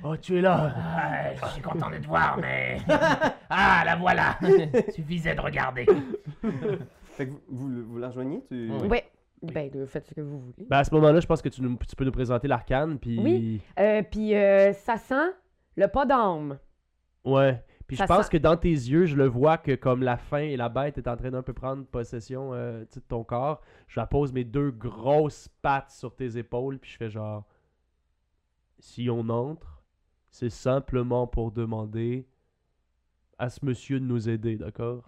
Oh, tu es là! Ah, je suis content de te voir, mais... Ah, la voilà Suffisait de regarder. Fait que vous, vous, vous la rejoignez? Tu... Oui. Ben, de- faites ce que vous voulez. Ben, à ce moment-là, je pense que tu, nous- tu peux nous présenter l'arcane, puis. Oui. Euh, Puis euh, ça sent le pas d'âme. Ouais. Puis je pense sent- que dans tes yeux, je le vois que comme la faim et la bête est en train d'un peu prendre possession euh, de ton corps, je la pose mes deux grosses pattes sur tes épaules, puis je fais genre. Si on entre, c'est simplement pour demander à ce monsieur de nous aider, d'accord?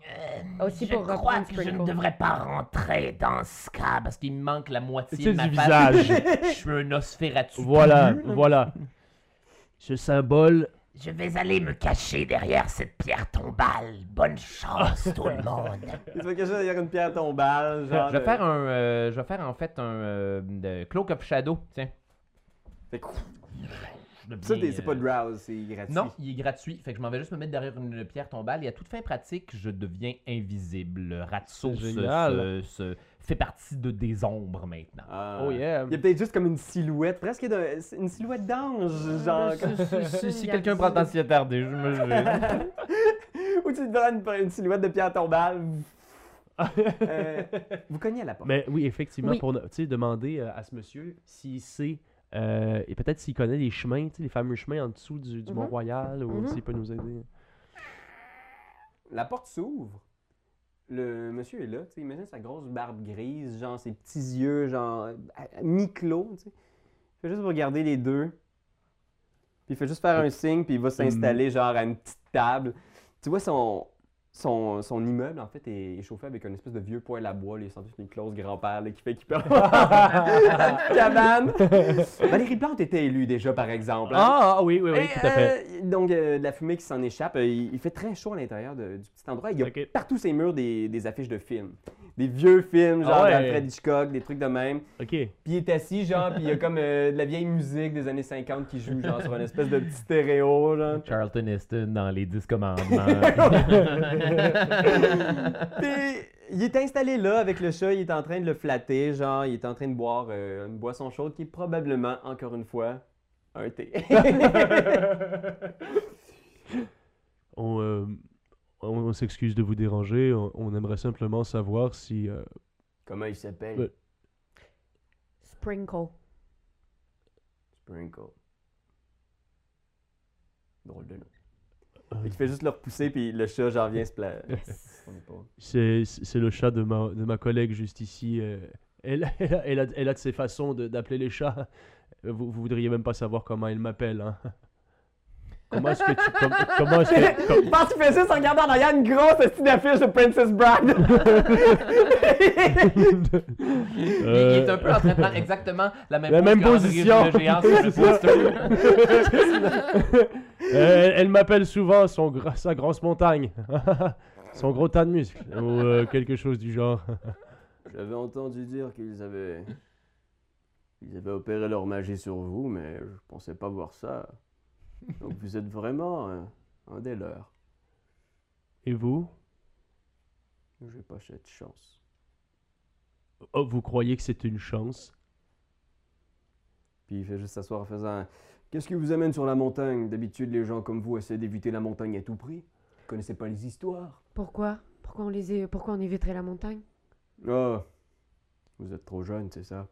Euh, Aussi je pour crois reprendre que je ne devrais pas rentrer dans ce cas. Parce qu'il me manque la moitié C'est de ma du face. visage. Je suis un Nosferatu. Voilà, voilà. Ce symbole, Je vais aller me cacher derrière cette pierre tombale. Bonne chance, tout le monde. Il faut quelque chose derrière une pierre tombale, genre. Je vais de- faire un, euh, je vais faire en fait un euh, de Cloak of Shadow. Tiens. Fait que- Ça, c'est pas euh, drowse, c'est gratuit. Non, il est gratuit. Fait que je m'en vais juste me mettre derrière une pierre tombale et à toute fin pratique, je deviens invisible. Ratso se, se- se fait partie de des ombres maintenant. Ah. oh yeah. Il y a peut-être juste comme une silhouette, presque c'est une silhouette d'ange, genre. comme- si si quelqu'un prend le temps de s'y attarder, je me je- Ou tu te donnes une, une silhouette de pierre tombale. Euh, vous cognez à la porte. Mais oui, effectivement, Oui. pour tu sais, demander euh, à ce monsieur s'il sait, euh, et peut-être s'il connaît les chemins, tu sais, les fameux chemins en dessous du, du Mhm. Mont-Royal, ou Mhm. s'il peut nous aider. La porte s'ouvre. Le monsieur est là, tu sais, imagine sa grosse barbe grise, genre ses petits yeux, genre mi-clos, tu sais. Il fait juste regarder les deux. Puis il fait juste faire un signe, puis il va s'installer genre à une petite table. Tu vois, son, son, son immeuble, en fait, est, est chauffé avec une espèce de vieux poêle à bois. sent juste une clause grand-père qui fait qu'il peut avoir une cabane. Valérie Plante était élue déjà, par exemple. hein. Ah, ah, oui, oui, oui, Et, tout à fait. euh, donc, euh, de la fumée qui s'en échappe. Euh, il, il fait très chaud à l'intérieur du petit endroit. Il y a partout ces murs des, des affiches de films. Des vieux films, genre Ah ouais. d'Alfred Hitchcock, des trucs de même. Ok. Puis il est assis, genre, puis il y a comme euh, de la vieille musique des années 50 qui joue, genre, sur une espèce de petit stéréo, genre. Charlton Heston dans les 10 commandements. Puis il est installé là avec le chat, il est en train de le flatter, genre, il est en train de boire euh, une boisson chaude qui est probablement, encore une fois, un thé. On, euh, on, on s'excuse de vous déranger. On, on aimerait simplement savoir si. euh, Comment il s'appelle? Sprinkle. Sprinkle. Drôle de nom. Il fait juste le repousser, puis le chat, genre, vient se plaire. c'est c'est le chat de ma, de ma collègue juste ici. euh, elle, elle, a, elle, a, elle a de ses façons de- d'appeler les chats. Euh, Vous, vous voudriez même pas savoir comment elle m'appelle. Hein? Comment est-ce que tu. com- comment est-ce que. com- Je pense qu'il fait juste en regardant en arrière une grosse petite affiche de Princess Bride. il, il Euh, est un peu en train de prendre exactement la même, La pose même position. le géant sur le poster. Euh, elle m'appelle souvent son sa grosse montagne. son gros tas de muscles. Ou euh, quelque chose du genre. J'avais entendu dire qu'ils avaient. Ils avaient opéré leur magie sur vous, mais je pensais pas voir ça. Donc vous êtes vraiment un, un des leurs. Et vous? J'ai pas cette chance. Oh, Vous croyez que c'est une chance? Puis il fait juste s'asseoir en faisant Qu'est-ce qui vous amène sur la montagne? D'habitude, les gens comme vous essaient d'éviter la montagne à tout prix. Vous connaissez pas les histoires. Pourquoi? Pourquoi on, les é- Pourquoi on éviterait la montagne? Ah, vous êtes trop jeune, c'est ça.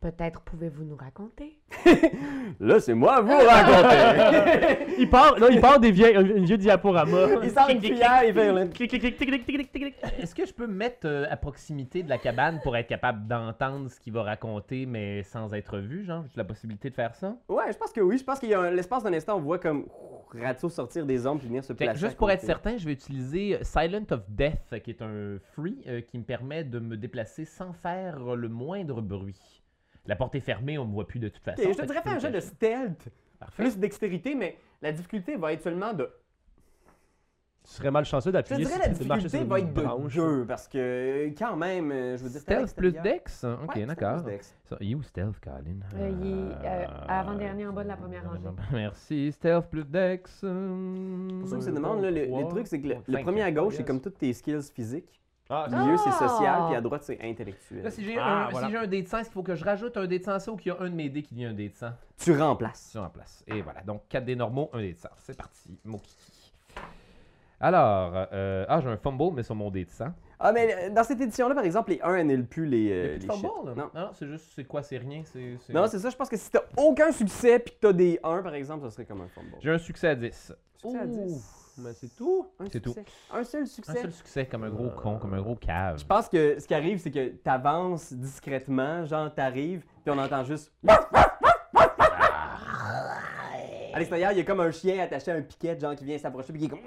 Peut-être pouvez-vous nous raconter? Là, c'est moi à vous raconter. Il part, non, il part des vieilles, un, un vieux diaporama. il sort une cuillère, il fait Clic, clic, clic, clic, clic, clic, clic, clic. Est-ce que je peux me mettre euh, à proximité de la cabane pour être capable d'entendre ce qu'il va raconter, mais sans être vu, genre? J'ai la possibilité de faire ça? Ouais, je pense que oui. Je pense qu'il y a un- l'espace d'un instant, on voit comme Ratso sortir des ombres et venir se placer. juste pour être certain, je vais utiliser Silent of Death, qui est un free euh, qui me permet de me déplacer sans faire le moindre bruit. La porte est fermée, on ne me voit plus de toute façon. Ok, je te dirais faire un jeu de stealth. Parfait. Plus dextérité, mais la difficulté va être seulement de. Tu serais malchanceux Je te d'appuyer dirais la de marcher difficulté va être de deux, parce que euh, quand même, euh, je veux dire. Stealth plus. Dex? Ok, Ouais, stealth d'accord. où Stealth, Colin? Euh, il est euh, avant-dernier en bas de la première rangée. Merci, Stealth plus Dex. Pour ceux qui se demandent, le, le truc, c'est que le, premier à gauche, c'est comme toutes tes skills physiques. Ah, Au milieu, c'est Ah! social, puis à droite, c'est intellectuel. Là, si j'ai Ah, un, voilà. si j'ai un dé de 100, est-ce qu'il faut que je rajoute un dé de 100 ça ou qu'il y a un de mes dés qui devient un dé de 100 Tu remplaces. C'est en place. Et voilà, donc 4 dés normaux, un dé de 100. C'est parti, mon kiki. Alors, euh, ah, j'ai un fumble, mais sur mon dé de 100. Ah, mais euh, dans cette édition-là, par exemple, les 1 annulent plus les, Il y a euh, plus de les shit. fumble? Non. non, c'est juste, c'est quoi, c'est rien? C'est, c'est- Non, c'est ça. Je pense que si t'as aucun succès puis que t'as des 1, par exemple, ça serait comme un fumble. J'ai un succès à 10. Succès à 10. Mais c'est tout. Un C'est tout. succès. Un seul Un succès. seul succès, comme un gros con, comme un gros cave. Je pense que ce qui arrive, c'est que t'avances discrètement, genre t'arrives, puis on entend juste. À l'extérieur, il y a comme un chien attaché à un piquet, genre qui vient s'approcher, puis qui est comme.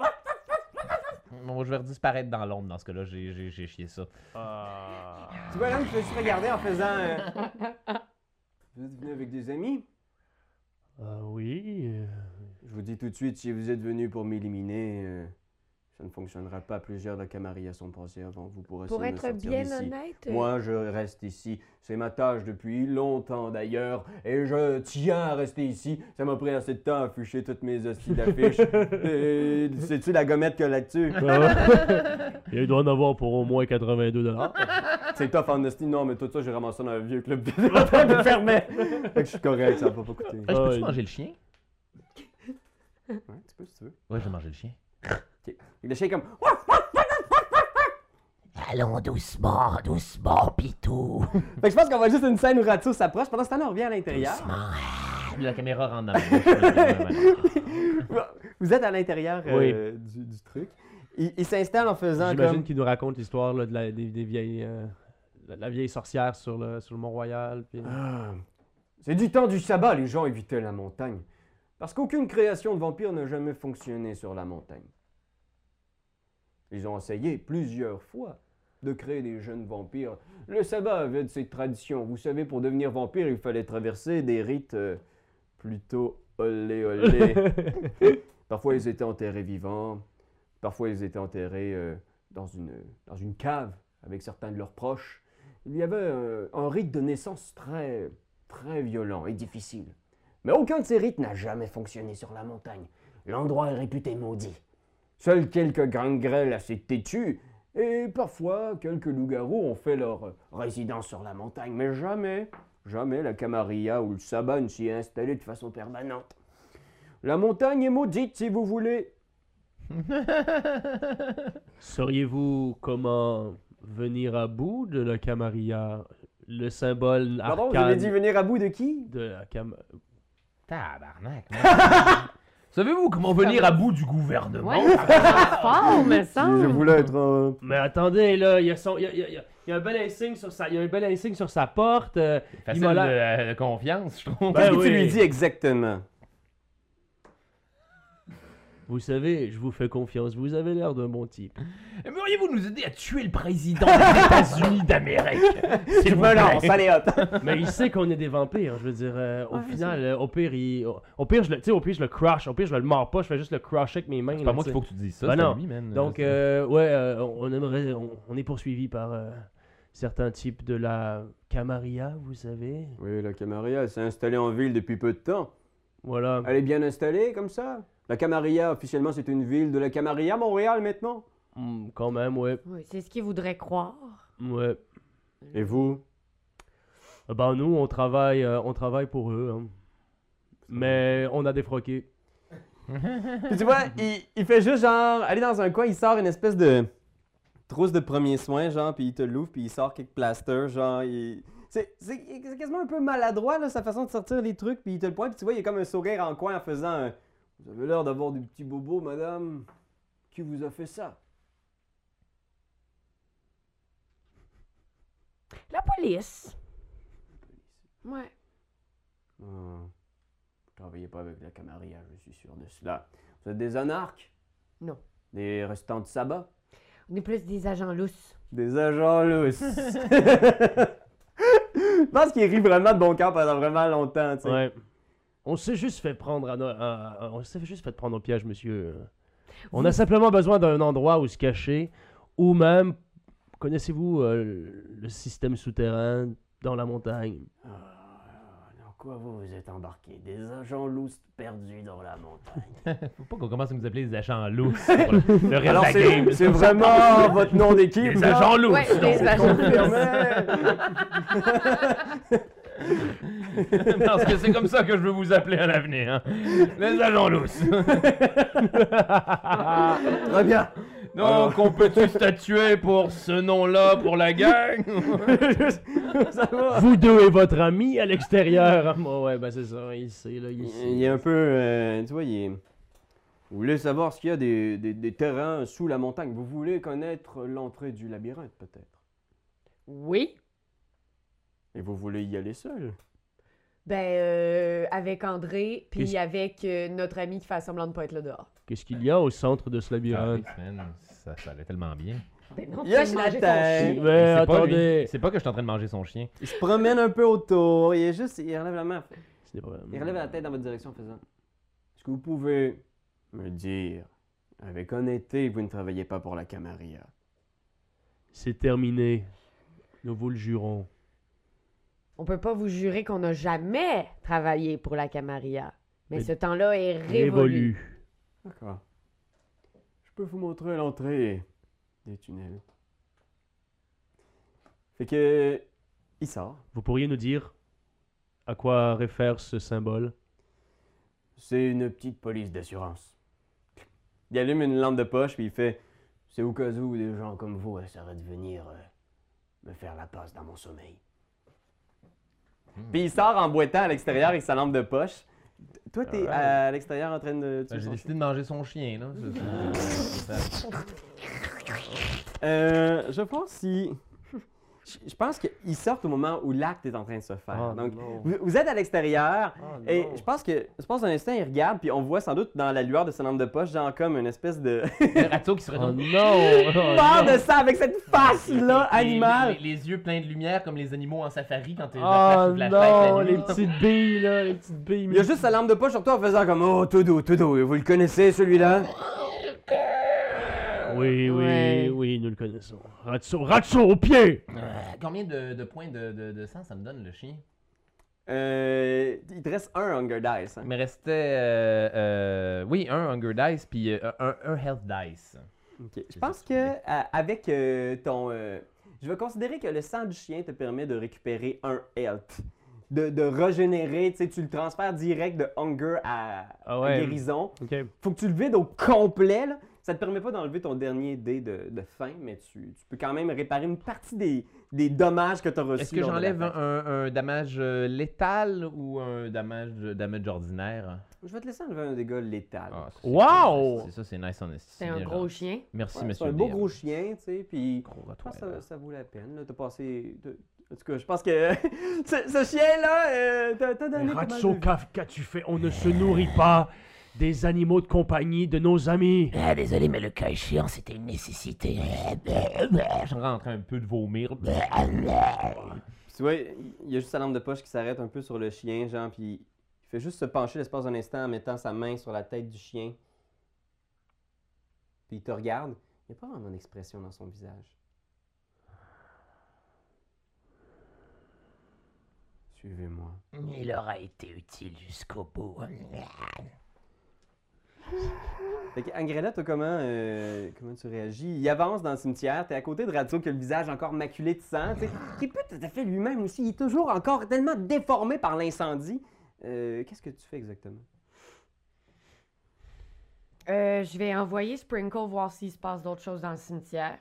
Bon, je vais disparaître dans l'ombre dans ce cas-là. J'ai- J'ai j'ai chié ça. Ah. Tu vois, là, je me suis regardé en faisant. euh, Vous êtes venu avec des amis? Ah oui. euh, vous dis tout de suite, si vous êtes venu pour m'éliminer, euh, ça ne fonctionnera pas. Plusieurs de Camaria sont passés avant vous pour essayer Pour me être bien honnête, Moi, je reste ici. C'est ma tâche depuis longtemps d'ailleurs. Et je tiens à rester ici. Ça m'a pris assez de temps à afficher toutes mes hosties d'affiches. Et C'est-tu la gommette que là-dessus? Il doit en avoir pour au moins 82 dollars. C'est tough en hostie. Non, mais tout ça, j'ai ramassé ça dans un vieux club de fermé. Fait que je suis correct, ça va pas coûter. Ah, je peux-tu manger le chien? Ouais, tu peux si tu veux. Ouais, je vais manger le chien. Et le chien est comme. Allons doucement, doucement, Pitou. Fait que je pense qu'on va juste une scène où Ratso s'approche. Pendant ce temps-là, on revient à l'intérieur. Doucement. La caméra rentre dans ouais. Vous êtes à l'intérieur euh, du, du truc. Il, il s'installe en faisant J'imagine comme. qu'il nous raconte l'histoire de la, des, des vieilles, euh, la, la vieille sorcière sur le, sur le Mont-Royal. puis- Ah, C'est du temps du sabbat, les gens évitaient la montagne. Parce qu'aucune création de vampire n'a jamais fonctionné sur la montagne. Ils ont essayé plusieurs fois de créer des jeunes vampires. Le sabbat avait de ses traditions. Vous savez, pour devenir vampire, il fallait traverser des rites euh, plutôt olé olé. Parfois, ils étaient enterrés vivants. Parfois, ils étaient enterrés euh, dans, une, dans une cave avec certains de leurs proches. Il y avait euh, un rite de naissance très, très violent et difficile. Mais aucun de ces rites n'a jamais fonctionné sur la montagne. L'endroit est réputé maudit. Seuls quelques grandes grêles assez têtues et parfois quelques loups-garous ont fait leur euh, résidence sur la montagne. Mais jamais, jamais la Camarilla ou le Sabbat ne s'y est installé de façon permanente. La montagne est maudite, si vous voulez. Sauriez-vous comment venir à bout de la Camarilla, le symbole Pardon, vous avez dit venir à bout de qui? De la Cam... Tabarnak. Savez-vous comment venir à bout du gouvernement? Ouais, fort, me semble. voulais être un... Mais attendez, là, il y a, son, il y a, il y a- il y a- il y a un bel insigne sur sa, il y a un bel insigne sur sa porte. euh, Facile m'a de, l'air- euh, de confiance, je trouve. Ben Qu'est-ce que tu lui dis exactement? Vous savez, je vous fais confiance. Vous avez l'air d'un bon type. Aimeriez-vous nous aider à tuer le président des États-Unis d'Amérique? S'il Je vous me plaît? lance, allez hop Mais il sait qu'on est des vampires. Je veux dire, euh, au Ouais, final, euh, au pire, il, au, au pire, je le, tu sais, au pire, je le crush. Au pire, je le mords pas. Je fais juste le crusher avec mes mains. C'est là, pas moi tu qu'il sais. faut que tu dises ça, Ben c'est à non. lui, man. Donc, euh, ouais, euh, on aimerait, on, on est poursuivi par euh, certains types de la Camarilla, vous savez. Oui, la Camarilla s'est installée en ville depuis peu de temps. Voilà. Elle est bien installée comme ça? La Camarilla, officiellement, c'est une ville de la Camarilla, Montréal, maintenant? Hmm, quand même, ouais, Oui, c'est ce qu'ils voudraient croire. ouais. Et vous? Euh, Ben nous, on travaille, euh, on travaille pour eux. hein. Mais on a défroqué. Puis tu vois, il, il fait juste genre aller dans un coin, il sort une espèce de trousse de premiers soins, genre, puis il te l'ouvre, puis il sort quelques plasters, genre, il... C'est c'est- c'est quasiment un peu maladroit, là, sa façon de sortir les trucs, puis il te le pointe, puis tu vois, il y a comme un sourire en coin en faisant un... Vous avez l'air d'avoir des petits bobos, madame. Qui vous a fait ça? La police. Ouais. Ah, Vous travaillez pas avec la Camarilla, je suis sûr de cela. Vous êtes des anarques Non. Des restants de sabbat On est plus des agents lousses. Des agents lousses. Je pense qu'il rit vraiment de bon cœur pendant vraiment longtemps, tu sais. Ouais. On s'est juste fait prendre à, no- à- à- on s'est juste fait prendre au piège, monsieur. On a simplement besoin d'un endroit où se cacher, ou même, connaissez-vous euh, le système souterrain dans la montagne? Ah, dans quoi vous vous êtes embarqué? Des agents lousses perdus dans la montagne. Faut pas qu'on commence à nous appeler les agents pour le, le reste Alors de la c'est game. c'est vraiment votre nom d'équipe Les là? agents lousses. Ouais, des agents Parce que c'est comme ça que je veux vous appeler à l'avenir. hein. Les agents lousses. Très bien. Donc, on peut-tu statuer pour ce nom-là pour la gang? Ça va. Vous deux et votre ami à l'extérieur. Ah, bon, ouais, ben c'est ça, il sait, là, il Il sait. il est un peu, euh, tu vois, il est... Vous voulez savoir ce qu'il y a des, des- des terrains sous la montagne? Vous voulez connaître l'entrée du labyrinthe, peut-être? Oui. Et vous voulez y aller seul? Ben, euh, avec André, puis Qu'est-ce- avec euh, notre ami qui fait semblant de pas être là dehors. Qu'est-ce qu'il y a au centre de ce labyrinthe? Ah, man, ça, ça allait tellement bien. Ben non, chien. Mais C'est pas lui. attendez C'est pas que je suis en train de manger son chien. Il se promène un peu autour. Il est juste. Il relève la main. Pas- Il relève la tête dans votre direction en faisant Est-ce que vous pouvez me dire, avec honnêteté, que vous ne travaillez pas pour la Camarilla? C'est terminé. Nous vous le jurons. On peut pas vous jurer qu'on n'a jamais travaillé pour la Camarilla. Mais, Mais- ce temps-là est révolu. Révolu. D'accord. Je peux vous montrer l'entrée des tunnels. Fait que. Il sort. Vous pourriez nous dire à quoi réfère ce symbole? C'est une petite police d'assurance. Il allume une lampe de poche puis il fait C'est au cas où des gens comme vous essaieraient de venir euh, me faire la passe dans mon sommeil. Puis il sort en boitant à l'extérieur avec sa lampe de poche. Toi, t'es à l'extérieur en train de. Ben, tuer J'ai son décidé de manger son chien, là. Euh, je pense si. Je- pense qu'ils sortent au moment où l'acte est en train de se faire. Oh, Donc, vous, vous êtes à l'extérieur Oh, et non. je pense que, je pense un instant, il regarde puis on voit sans doute dans la lueur de sa lampe de poche, genre comme une espèce de. Le Ratso qui se Oh retourne. non! Oh, non. de sang avec cette face-là, les- animale. Les, les yeux pleins de lumière comme les animaux en safari quand tu Oh la non, la les petites billes là, les petites billes. Il y a juste sa lampe de poche sur toi en faisant comme Oh, tout doux, tout doux. Vous le connaissez celui-là? Oui, oui, Ouais. oui, nous le connaissons. Ratso, Ratso au pied! Euh, Combien de, de points de, de, de sang ça me donne le chien? euh, Il te reste un Hunger Dice. hein. Il me restait. euh, euh, oui, un Hunger Dice puis euh, un, un Health Dice. Ok. Je pense que euh, avec euh, ton. euh, je vais considérer que le sang du chien te permet de récupérer un health. De, de régénérer, tu sais, tu le transfères direct de hunger à, Ah ouais. guérison. Ok. Faut que tu le vides au complet, là. Ça te permet pas d'enlever ton dernier dé de, de faim, mais tu, tu peux quand même réparer une partie des, des dommages que tu as reçus. Est-ce que j'enlève un, un damage euh, létal ou un damage, damage ordinaire? Je vais te laisser enlever un dégât létal. Ah, ça, Wow! cool. C'est ça, c'est nice en C'est un gros chien. Merci, Ouais, c'est monsieur. un beau gros chien, tu sais, puis Gros je pense que Rottweiler. ça, ça vaut la peine. T'as passé. En tout cas, je pense que ce, ce chien-là, euh, t'as t'as donné. pas mal Ratso, qu'as-tu fait? On ne se nourrit pas des animaux de compagnie de nos amis. Ah, désolé, mais le cas échéant, c'était une nécessité. Je train un peu de vomir. Tu vois, il il y a juste sa lampe de poche qui s'arrête un peu sur le chien, genre, puis il fait juste se pencher l'espace d'un instant en mettant sa main sur la tête du chien. Puis il te regarde. Il n'y a pas vraiment d'expression dans son visage. Suivez-moi. Il aura été utile jusqu'au bout. Fait que, Angrella, toi, comment, euh, comment tu réagis? Il avance dans le cimetière, t'es à côté de Ratso qui a le visage encore maculé de sang, tu sais, qui est tout à fait lui-même aussi. Il est toujours encore tellement déformé par l'incendie. Euh, Qu'est-ce que tu fais exactement? Euh, je vais envoyer Sprinkle voir s'il se passe d'autres choses dans le cimetière.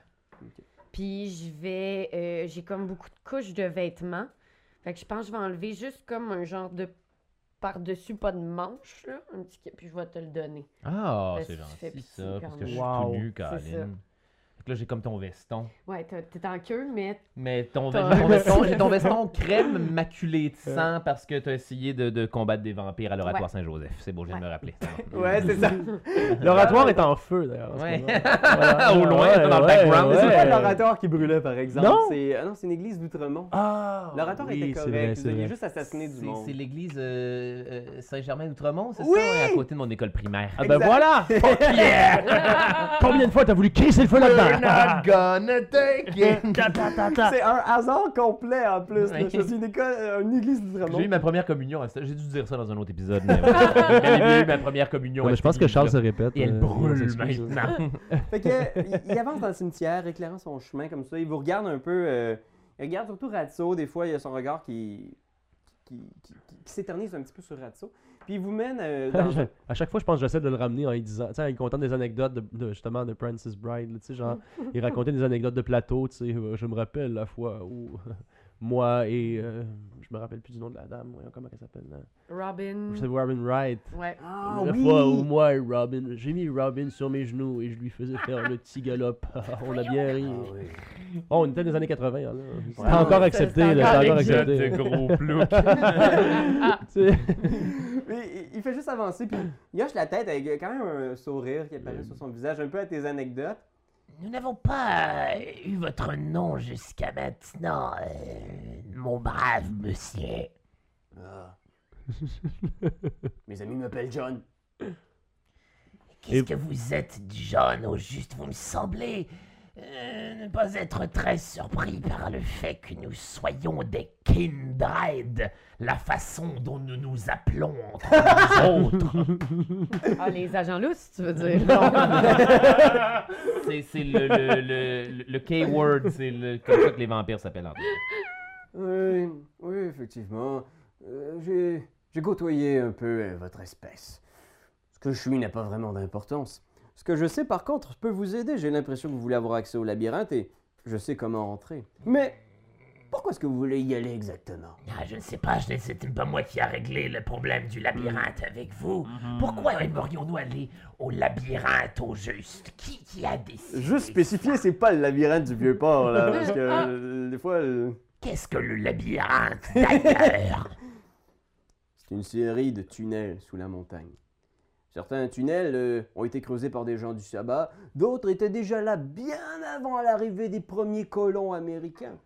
Puis je vais. J'ai comme beaucoup de couches de vêtements. Fait que je pense que je vais enlever juste comme un genre de par-dessus, pas de manche, là. Un petit... Puis je vais te le donner. Ah, c'est gentil ça, parce que je suis Wow. tout nu. Caroline. Fait que là, j'ai comme ton veston. Ouais, t'as- t'es en queue, mais. Mais ton, T'as- veston, j'ai ton veston crème maculé de sang parce que tu as essayé de, de combattre des vampires à l'oratoire Ouais. Saint-Joseph. C'est beau, je viens de me rappeler. Ouais, c'est ça. L'oratoire est en feu d'ailleurs. Ouais. Voilà. Au loin, Ouais, dans le ouais, background. C'est pas l'oratoire qui brûlait, par exemple. Non? C'est ah non, c'est une église d'Outremont. Ah! L'oratoire oui, était c'est correct. vrai, Vous c'est aviez vrai. juste assassiné du C'est- monde. C'est l'église euh, euh, Saint-Germain d'Outremont, c'est Oui! ça? À côté de mon école primaire. Ah ben voilà! Fuck yeah! Combien de fois t'as voulu crisser le feu là-dedans? gonna take. C'est un hasard complet en plus. là. Je suis une, école, euh, une église. J'ai eu ma première communion. à ça. J'ai dû dire ça dans un autre épisode. Mais ouais. Eu ma première communion. Non, mais à je pense cette que Charles se église-là. répète. Et elle euh, brûle s'excuse. maintenant. Fait que, il, il avance dans le cimetière, éclairant son chemin comme ça. Il vous regarde un peu. euh, il regarde surtout Ratso. Des fois, il y a son regard qui, qui, qui, qui- qui s'éternise un petit peu sur Ratso. Puis il vous mène euh, dans à chaque fois, je pense que j'essaie de le ramener en lui disant, tu sais, en lui contant des anecdotes de, de- justement de Princess Bride, là, tu sais, genre, il racontait des anecdotes de plateau, tu sais, euh, je me rappelle la fois où moi et. euh, je me rappelle plus du nom de la dame. voyons comment elle s'appelle. là. Robin. C'est Robin Wright. Ouais. Ah la fois où moi et Robin, j'ai mis Robin sur mes genoux et je lui faisais faire le petit galop. on a bien ri. Ah oui. Oh, on était dans les années 80. là. C'était Ouais, encore ouais, accepté. c'était là, encore accepté. gros plouc. Tu sais. Mais il- il fait juste avancer, puis il hoche la tête avec quand même un sourire qui apparaît sur son visage, un peu à tes anecdotes. Nous n'avons pas euh, eu votre nom jusqu'à maintenant, euh, mon brave monsieur. Ah. Mes amis m'appellent John. Qu'est-ce Et- que vous êtes, John, au juste Vous me semblez euh, ne pas être très surpris par le fait que nous soyons des kindred, la façon dont nous nous appelons entre nous autres. Ah, les agents lousses, tu veux dire. c'est c'est le, le, le, le K-word, c'est le- comme ça que les vampires s'appellent en Oui, oui, effectivement. Euh, j'ai, j'ai côtoyé un peu euh, votre espèce. Ce que je suis n'a pas vraiment d'importance. Ce que je sais par contre peut vous aider. J'ai l'impression que vous voulez avoir accès au labyrinthe et je sais comment entrer. Mais pourquoi est-ce que vous voulez y aller exactement? Ah, je ne sais pas, je- c'est pas moi qui a réglé le problème du labyrinthe avec vous. Pourquoi aimerions-nous aller au labyrinthe au juste? Qui, qui a décidé Juste spécifier, c'est pas le labyrinthe du vieux port là, parce que euh, des fois. euh, Qu'est-ce que le labyrinthe d'ailleurs? C'est une série de tunnels sous la montagne. Certains tunnels euh, ont été creusés par des gens du sabbat, d'autres étaient déjà là bien avant l'arrivée des premiers colons américains.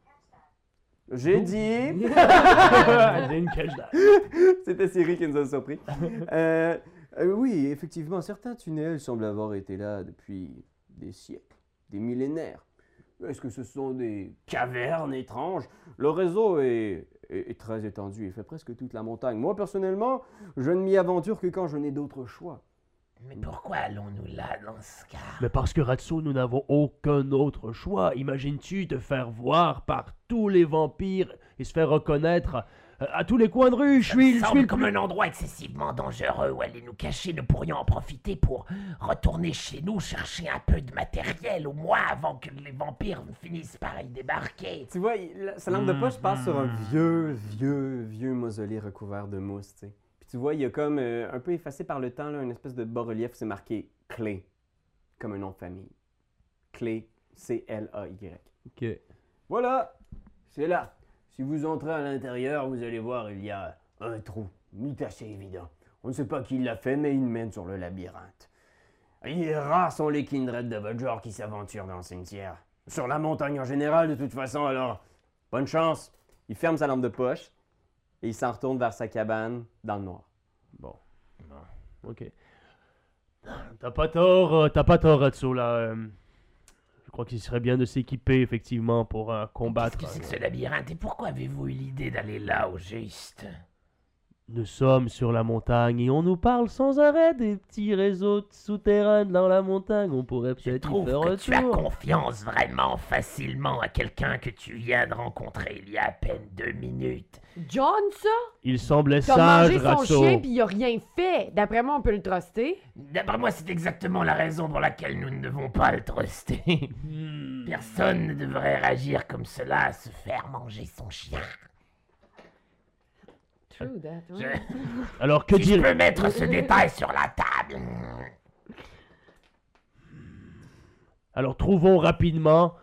J'ai dit... C'était Siri qui nous a surpris. Euh, euh, oui, effectivement, certains tunnels semblent avoir été là depuis des siècles, des millénaires. Est-ce que ce sont des cavernes étranges? Le réseau est, est- est très étendu et fait presque toute la montagne. Moi, personnellement, je ne m'y aventure que quand je n'ai d'autre choix. Mais pourquoi allons-nous là dans ce cas? Mais parce que Ratso, nous n'avons aucun autre choix. Imagines-tu te faire voir par tous les vampires et se faire reconnaître à tous les coins de rue Je Ça suis, me je semble comme un endroit excessivement dangereux où aller nous cacher. Nous pourrions en profiter pour retourner chez nous chercher un peu de matériel au moins avant que les vampires finissent par y débarquer. Tu vois, il- sa lampe de poche passe sur un vieux, vieux, vieux mausolée recouvert de mousse, tu sais. Puis tu vois, il y a comme, euh, un peu effacé par le temps, là, une espèce de bas-relief où c'est marqué Clé, comme un nom de famille. Clé, C-L-A-Y. Ok. Voilà, c'est là. Si vous entrez à l'intérieur, vous allez voir, il y a un trou, mythe assez évident. On ne sait pas qui l'a fait, mais il mène sur le labyrinthe. Et rares sont les kindred de votre genre qui s'aventurent dans le cimetière. Sur la montagne en général, de toute façon, alors, bonne chance. Il ferme sa lampe de poche et il s'en retourne vers sa cabane dans le noir. Bon. Ok. T'as pas tort, euh, t'as pas tort, Ratso, là. euh, crois qu'il serait bien de s'équiper, effectivement, pour euh, Qu'est-ce combattre. que c'est que ce labyrinthe? Et pourquoi avez-vous eu l'idée d'aller là au juste Nous sommes sur la montagne et on nous parle sans arrêt des petits réseaux souterrains dans la montagne. On pourrait peut-être y faire que un tu as confiance vraiment facilement à quelqu'un que tu viens de rencontrer il y a à peine deux minutes? John, ça? Il semblait T'as sage, mangé son Ratso. chien puis il a rien fait. D'après moi, on peut le truster. D'après moi, c'est exactement la raison pour laquelle nous ne devons pas le truster. Hmm. Personne ne devrait réagir comme cela, se faire manger son chien. True that. Je- ouais. Alors que si je dire peux mettre ce détail sur la table. Alors trouvons rapidement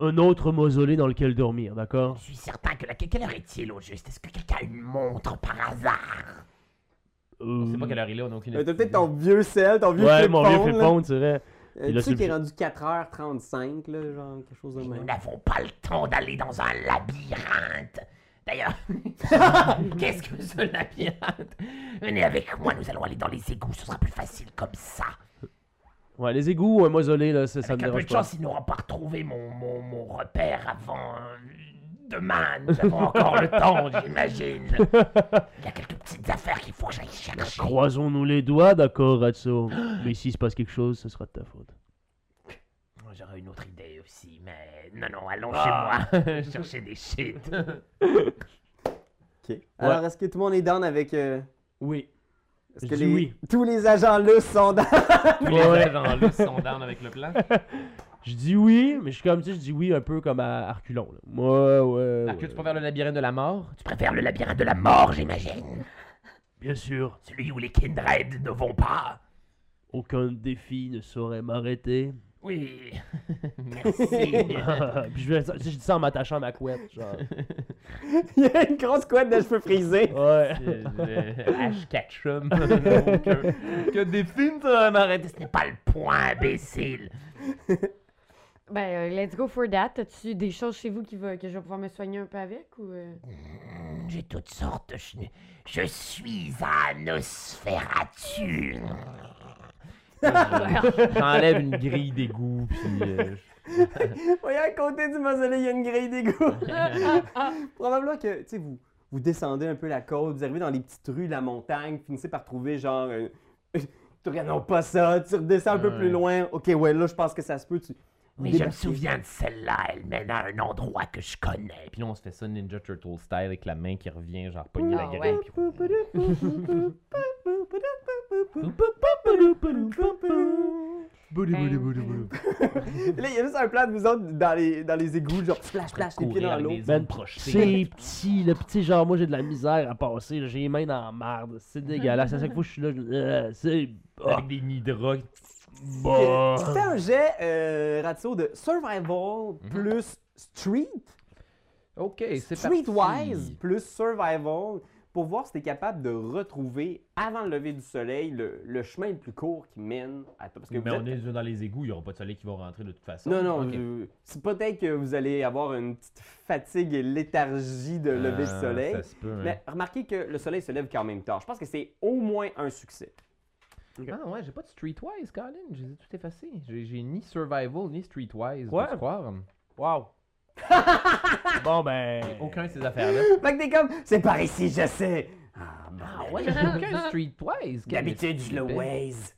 un autre mausolée dans lequel dormir, d'accord? Je suis certain que la... Quelle heure est-il au juste? Est-ce que quelqu'un a une montre par hasard? On sait Euh, pas quelle heure il est, on a aucune Euh, T'as idée. peut-être ton vieux sel, ton vieux Ouais, mon vieux flip c'est vrai. Euh, tu sais qu'il est rendu 4h35, là, genre quelque chose de Nous même. n'avons pas le temps d'aller dans un labyrinthe. D'ailleurs, qu'est-ce que ce labyrinthe? Venez avec moi, nous allons aller dans les égouts, ce sera plus facile comme ça. Ouais, les égouts ou un mausolée, là, ça, ça Avec me un peu dérange de pas. chance, ils n'auront pas retrouvé mon, mon, mon repère avant euh, demain. Nous avons encore le temps, j'imagine. Il y a quelques petites affaires qu'il faut que j'aille chercher. Croisons-nous les doigts, d'accord, Ratso. Mais s'il se passe quelque chose, ce sera de ta faute. Moi, J'aurais une autre idée aussi, mais non, non, allons Ah. chez moi chercher des shit. Ok. Alors, est-ce que tout le monde est down avec. euh, Oui. Est-ce Je que les- oui. tous les agents là sont down? Tous les agents là sont down avec le plan. Je dis oui, mais je suis comme, tu sais, je dis oui un peu comme à Arculon. Là. Ouais, ouais. Arc, ouais. tu préfères le labyrinthe de la mort? Tu préfères le labyrinthe de la mort, j'imagine Bien sûr, Celui où les Kindred ne vont pas aucun défi ne saurait m'arrêter. Oui. Merci. Puis je, vais- je dis ça en m'attachant à ma couette, genre. Il y a une grosse couette de cheveux frisés. Ouais. Ash Ketchum. que, que des films, ça m'arrête. Ce n'est pas le point, imbécile. Ben, euh, let's go for that. As-tu des choses chez vous qui va, que je vais pouvoir me soigner un peu avec ou. euh? J'ai toutes sortes. Je, je suis un. J'enlève une grille d'égout, puis. euh, Voyez, à côté du mausolée, il y a une grille d'égout. Probablement que, tu sais, vous, vous descendez un peu la côte, vous arrivez dans les petites rues de la montagne, finissez par trouver genre. euh, tu regardes, non, pas ça, tu redescends un peu Ouais. plus loin. Ok, ouais, là, je pense que ça se peut. Tu, Oui, je me souviens de celle-là. Elle mène à un endroit que je connais. Puis là, on se fait ça Ninja Turtle style avec la main qui revient, genre pogner la Ah, Et là, il y a juste un plan de vous autres dans les, dans les égouts, genre splash, splash, les pieds dans l'eau. Ben. C'est petit, le petit, genre, moi j'ai de la misère à passer, j'ai les mains dans la marde, c'est dégueulasse. À chaque fois que je suis là, euh, c'est. Avec des nids bah. Tu fais un jet euh, ratio de survival plus street, Ok, c'est streetwise plus survival, pour voir si tu es capable de retrouver, avant le lever du soleil, le, le chemin le plus court qui mène à toi. Parce que Mais vous on êtes- est dans les égouts, il n'y aura pas de soleil qui va rentrer de toute façon. Non, non, Ok. c'est peut-être que vous allez avoir une petite fatigue et léthargie de lever du Ah, soleil. Ça se peut, hein. Mais remarquez que le soleil se lève quand même tard. Je pense que c'est au moins un succès. Ah ouais, j'ai pas de streetwise, Colin. J'ai tout effacé. J'ai ni survival ni streetwise. Quoi? peux-tu croire? Wow. bon, ben. Aucun de ces affaires-là. Fait que t'es comme, c'est par ici, je sais. Ah, bon. Ah ouais, j'ai aucun streetwise. D'habitude, je le waze.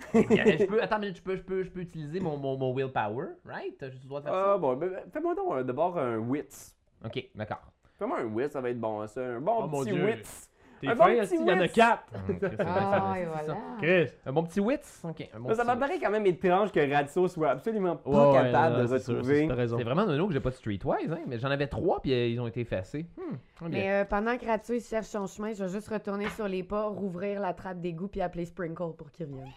Je peux, attends, mais je peux, je peux, je peux utiliser mon, mon, mon willpower, right? J'ai le droit de faire Ah ça? bon, ben, ben, fais-moi donc euh, d'abord un wits. Ok, d'accord. Fais-moi un wits, ça va être bon, ça. Un bon Oh, mon petit Dieu. wits. T'es un fin, bon esti, petit il y en a wits. quatre. Bien Ah, et voilà. Chris. Un bon petit wits? Ok, un bon Mais ça petit- m'apparaît quand même étrange que Ratso soit absolument pas capable de retrouver. c'est- vraiment nono que j'ai pas de streetwise, hein? Mais j'en avais trois, puis euh, ils ont été effacés. Hmm. Mais euh, pendant que Ratsu cherche son chemin, je vais juste retourner sur les pas, rouvrir la trappe d'égout puis appeler Sprinkle pour qu'il revienne.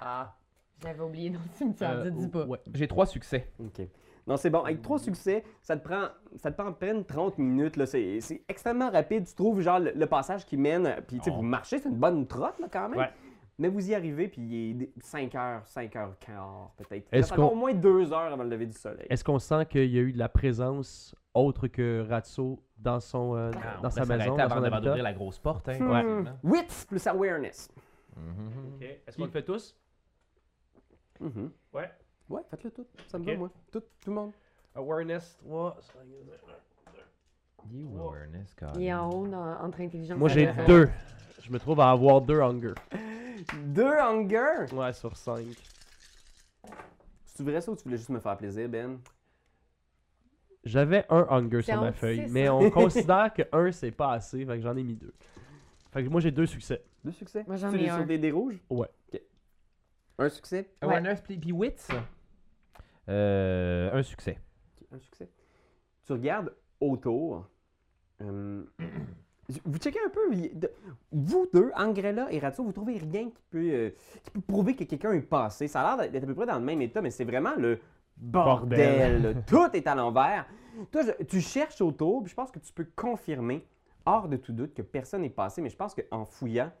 Ah. J'avais oublié dans le cimetière, Euh, dis pas. ouais. J'ai trois succès. Ok. Non, c'est bon. Avec trois succès, ça te prend, ça te prend à peine 30 minutes. là. C'est c'est extrêmement rapide. Tu trouves genre le, le passage qui mène, puis tu sais, Oh. vous marchez, c'est une bonne trotte là, quand même. Ouais. Mais vous y arrivez, puis il est 5 heures, 5 heures 15 peut-être. Est-ce Ça prend qu'on- au moins 2 heures avant le lever du soleil. Est-ce qu'on sent qu'il y a eu de la présence autre que Ratso dans, son, euh, Ah, on dans va sa s'arrêter maison, dans avant d'ouvrir la grosse porte. Hein, Hmm. Wits plus awareness. Ok. Est-ce qu'on le fait tous? Mhm. Ouais. Ouais, faites-le tout. Ça me Ok. va, moi. Tout, tout le monde. Awareness 3. You awareness, God. Il est en haut dans- entre intelligence Moi j'ai deux. Je me trouve à avoir deux hunger. Deux hunger? Ouais, sur 5. Si tu voudrais ça ou tu voulais juste me faire plaisir, Ben? J'avais un hunger sur ma feuille, mais on considère que un c'est pas assez, fait que j'en ai mis deux. Fait que moi j'ai deux succès. Deux succès? Moi, j'en ai un. sur des dés rouges? Ouais. Ok. Un succès? Awareness, puis puis wits. Euh, un succès. Un succès. Tu regardes autour. euh, vous checkez un peu. vous deux, Angrella et Ratso, vous trouvez rien qui peut, euh, qui peut prouver que quelqu'un est passé. Ça a l'air d'être à peu près dans le même état, mais c'est vraiment le bordel. Bordel. Tout est à l'envers. Toi, je- tu cherches autour, puis je pense que tu peux confirmer, hors de tout doute, que personne n'est passé, mais je pense qu'en fouillant,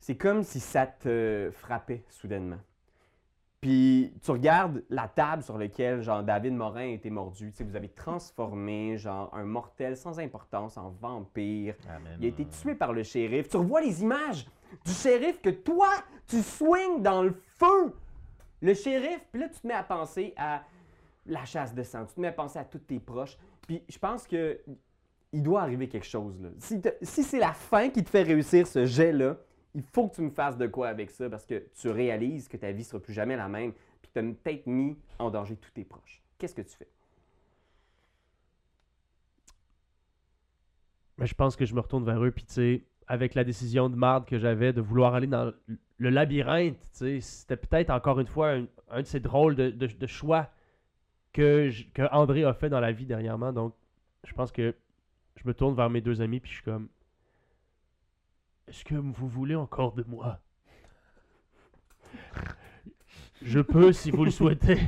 c'est comme si ça te frappait soudainement. Puis tu regardes la table sur laquelle genre David Morin a été mordu. Tu sais, vous avez transformé genre un mortel sans importance en vampire. Amen. Il a été tué par le shérif. Tu revois les images du shérif que toi tu swings dans le feu. Le shérif. Puis là tu te mets à penser à la chasse de sang. Tu te mets à penser à tous tes proches. Puis je pense que il doit arriver quelque chose là. Si, si c'est la fin qui te fait réussir ce jet là, il faut que tu me fasses de quoi avec ça parce que tu réalises que ta vie sera plus jamais la même puis tu as peut-être mis en danger tous tes proches. Qu'est-ce que tu fais? Mais je pense que je me retourne vers eux, puis tu sais, avec la décision de marde que j'avais de vouloir aller dans le labyrinthe. tu sais, C'était peut-être encore une fois un, de ces drôles de, choix que, que André a fait dans la vie dernièrement. Donc, je pense que je me tourne vers mes deux amis puis je suis comme Est-ce que vous voulez encore de moi? Je peux si vous le souhaitez.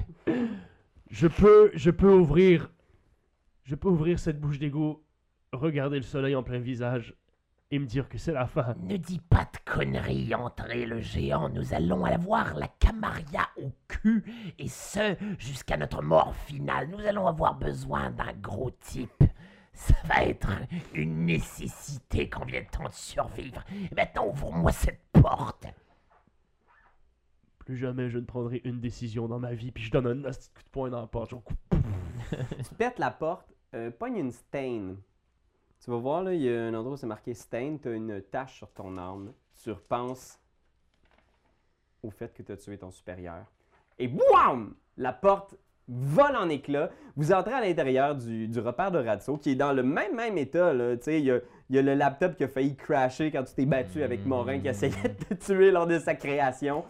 Je peux, je peux ouvrir, je peux ouvrir cette bouche d'égout, regarder le soleil en plein visage et me dire que c'est la fin. Ne dis pas de conneries, André le géant. Nous allons avoir la Camarilla au cul, et ce, jusqu'à notre mort finale. Nous allons avoir besoin d'un gros type. Ça va être une nécessité quand vient le temps de survivre. Et maintenant, ouvre-moi cette porte. Plus jamais je ne prendrai une décision dans ma vie, puis je donne un petit coup de poing dans la porte. genre, Tu pètes la porte, euh, pogne une stain. Tu vas voir, là, il y a un endroit où c'est marqué stain. Tu as une tache sur ton arme. Tu repenses au fait que tu as tué ton supérieur. Et boum! La porte vole en éclats. Vous entrez à l'intérieur du, du repère de Ratso, qui est dans le même, même état. Là. Tu sais, Il y a, il y a le laptop qui a failli crasher quand tu t'es battu avec Morin qui essayait de te tuer lors de sa création.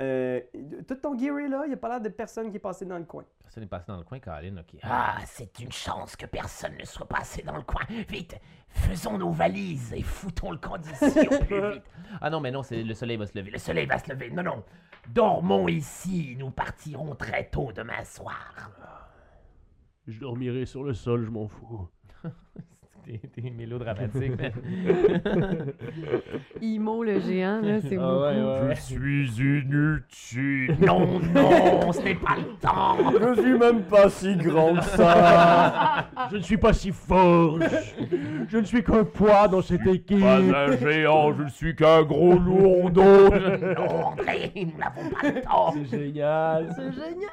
Euh, tout ton gear est là. Il n'y a pas l'air de personne qui est passé dans le coin. Personne n'est passé dans le coin, Colin, ok. Ah, c'est une chance que personne ne soit passé dans le coin. Vite, faisons nos valises et foutons le camp d'ici au plus vite. Ah non, mais non, c'est le soleil va se lever. Le soleil va se lever. Non, non. Dormons ici. Nous partirons très tôt demain soir. Je dormirai sur le sol, je m'en fous. T'es mélodramatique. Imo le géant, là, c'est Ah beaucoup. ouais, ouais. suis inutile. Non, non, ce n'est pas le temps. Je suis même pas si grand que ça. Je ne suis pas si fort. Je, je ne suis qu'un poids dans cette équipe. un géant, je ne suis qu'un gros lourdeau. Non, André, nous n'avons pas le temps. C'est génial. C'est génial!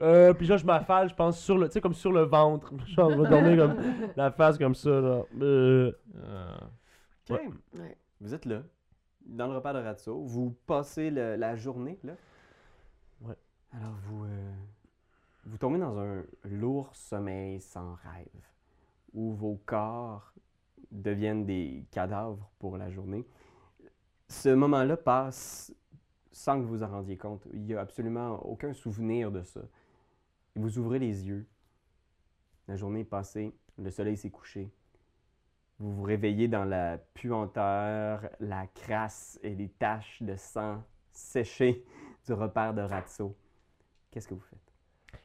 Euh, puis là, je m'affale, je pense, sur le, tu sais, comme sur le ventre. Genre, je vais dormir comme la face comme ça, là. Euh. Ouais. Vous êtes là, dans le repas de Ratso. Vous passez le- la journée là. Ouais. Alors vous, euh, vous tombez dans un lourd sommeil sans rêve, où vos corps deviennent des cadavres pour la journée. Ce moment-là passe sans que vous en rendiez compte. Il n'y a absolument aucun souvenir de ça. Et vous ouvrez les yeux. La journée est passée, le soleil s'est couché. Vous vous réveillez dans la puanteur, la crasse et les taches de sang séchées du repère de Ratso. Qu'est-ce que vous faites?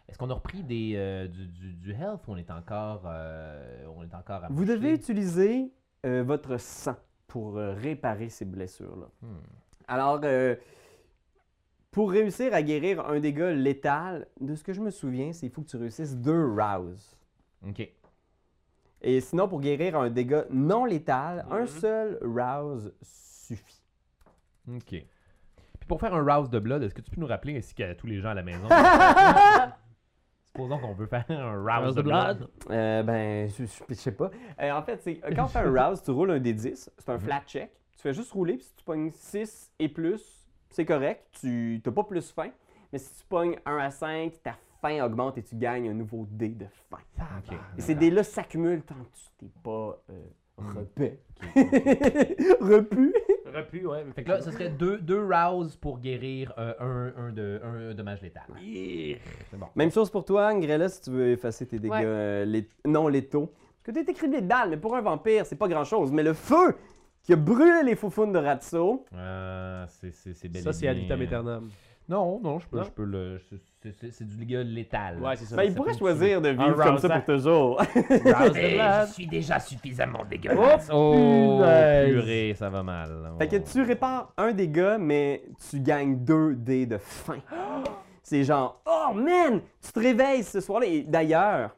Est-ce qu'on a repris des, euh, du, du, du health ou on est encore, euh, on est encore Vous amoché? devez utiliser euh, votre sang pour réparer ces blessures-là. Hmm. Alors, pour réussir à guérir un dégât létal, de ce que je me souviens, c'est qu'il faut que tu réussisses deux rouse. Ok. Et sinon, pour guérir un dégât non létal, un Mhm. seul rouse suffit. Ok. Puis pour faire un rouse de blood, est-ce que tu peux nous rappeler ainsi qu'à tous les gens à la maison? Supposons qu'on veut faire un rouse, Rouse de blood. blood. Euh, ben, je, je- je sais pas. Euh, en fait, c'est quand tu fais un rouse, tu roules un D10, c'est un flat check. Tu fais juste rouler, puis si tu pognes 6 et plus, c'est correct. Tu n'as pas plus faim. Mais si tu pognes 1 à 5, ta faim augmente et tu gagnes un nouveau dé de faim. Ok. Et ces dés-là s'accumulent tant que tu t'es pas euh, Hmm. repais. Repu. Repu, ouais. Fait que là, ce serait deux, deux rouse pour guérir euh, un, un, de, un, un dommage létal. C'est bon. Même chose pour toi, Ngrella, si tu veux effacer tes dégâts Ouais. euh, lét- non létaux. Parce que t'as été criblé de dalle, mais pour un vampire, c'est pas grand-chose. Mais le feu qui a brûlé les foufounes de Ratso, Euh, c'est c'est- c'est bel Ça, c'est ad vitam aeternam. Non, non, je peux, Non? je peux le. c'est- du dégât létal. Ouais, c'est ça. ben, il pourrait choisir de vivre comme ça pour toujours. Rouse Mais de blood. je suis déjà suffisamment dégueulasse. Oh, Punaise. purée, ça va mal. fait que Oh. tu répares un dégât, mais tu gagnes deux dés de faim. C'est genre, oh man, tu te réveilles ce soir-là. Et d'ailleurs,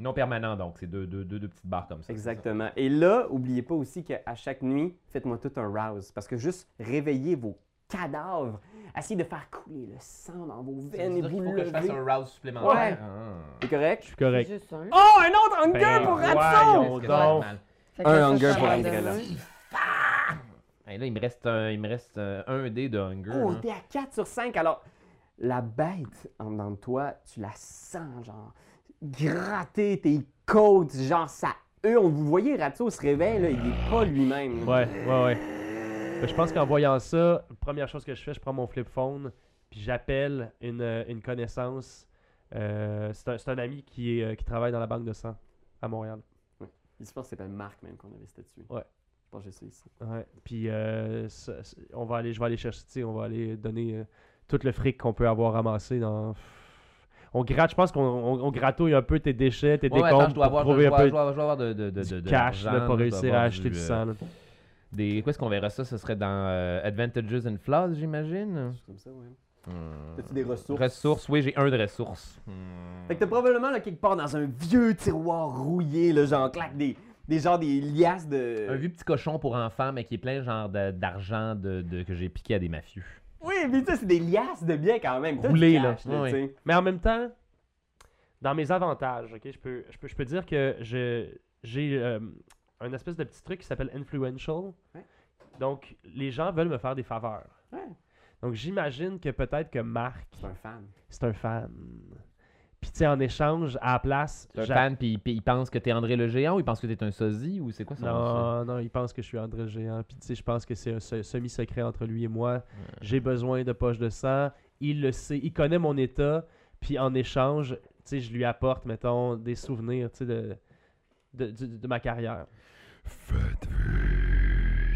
Non permanent, donc. C'est deux, deux, deux, deux petites barres comme ça. Exactement. Et là, oubliez pas aussi qu'à chaque nuit, faites-moi tout un rouse. Parce que juste réveiller vos cadavres, essayez de faire couler le sang dans vos veines et vous faut que je fasse lever. un rouse supplémentaire. Ouais. Ah. C'est correct? Je suis correct. Juste un. Oh, un autre hunger Ben, pour voyons. Ratso! Est-ce que ça va donc. mal? Fait que Un hunger pour de là. il me reste, un, il me reste euh, un dé de hunger. Oh, t'es à 4 sur 5. Alors, la bête en dedans de toi, tu la sens, genre, gratter tes côtes, genre, ça eux, on vous voyez, Ratso se réveille, là, il est pas lui-même. Ouais, ouais, ouais. Ben, je pense qu'en voyant ça, première chose que je fais, je prends mon flip phone, puis j'appelle une, euh, une connaissance. Euh, c'est un, c'est un ami qui, est, euh, qui travaille dans la banque de sang à Montréal. Il se pense que c'est pas Marc même qu'on avait statué. Ouais. Je pense que j'ai ça ici. Ouais. Puis euh, ça- on va aller, je vais aller chercher, on va aller donner euh, tout le fric qu'on peut avoir ramassé dans. On gratte, je pense qu'on on, on gratouille un peu tes déchets, tes Ouais, ouais, décombres attends, je dois pour avoir, trouver je un dois, peu je dois- je dois avoir de, de, de, du de- cash là, pour réussir à acheter du euh, sang. là. Des... Où est-ce qu'on verra ça? Ce serait dans euh, Advantages and Flaws, j'imagine? Comme ça, ouais. Hmm. T'as-tu des ressources? Ressources, oui, j'ai un de ressources. Hmm. Fait que t'as probablement là, quelque part dans un vieux tiroir rouillé, là, genre claque des, des genre des liasses de. Un vieux petit cochon pour enfants, mais qui est plein genre de- d'argent de, de- que j'ai piqué à des mafieux. Oui, mais ça, c'est des liasses de biens quand même. Roulé, là. tu sais. Mais en même temps, dans mes avantages, ok, je peux, je peux, je peux dire que j'ai euh, un espèce de petit truc qui s'appelle influential. Ouais. Donc, les gens veulent me faire des faveurs. Ouais. Donc, j'imagine que peut-être que Marc, C'est un fan. c'est un fan. Puis, tu sais, en échange, à la place. C'est un j'a- fan, puis puis il pense que t'es André le Géant ou il pense que t'es un sosie ou c'est quoi ça? Non, non, il pense que je suis André le Géant. Puis, tu sais, je pense que c'est un se- semi-secret entre lui et moi. J'ai besoin de poches de sang. Il le sait. Il connaît mon état. Puis, en échange, tu sais, je lui apporte, mettons, des souvenirs, tu sais, de, de, de- de ma carrière.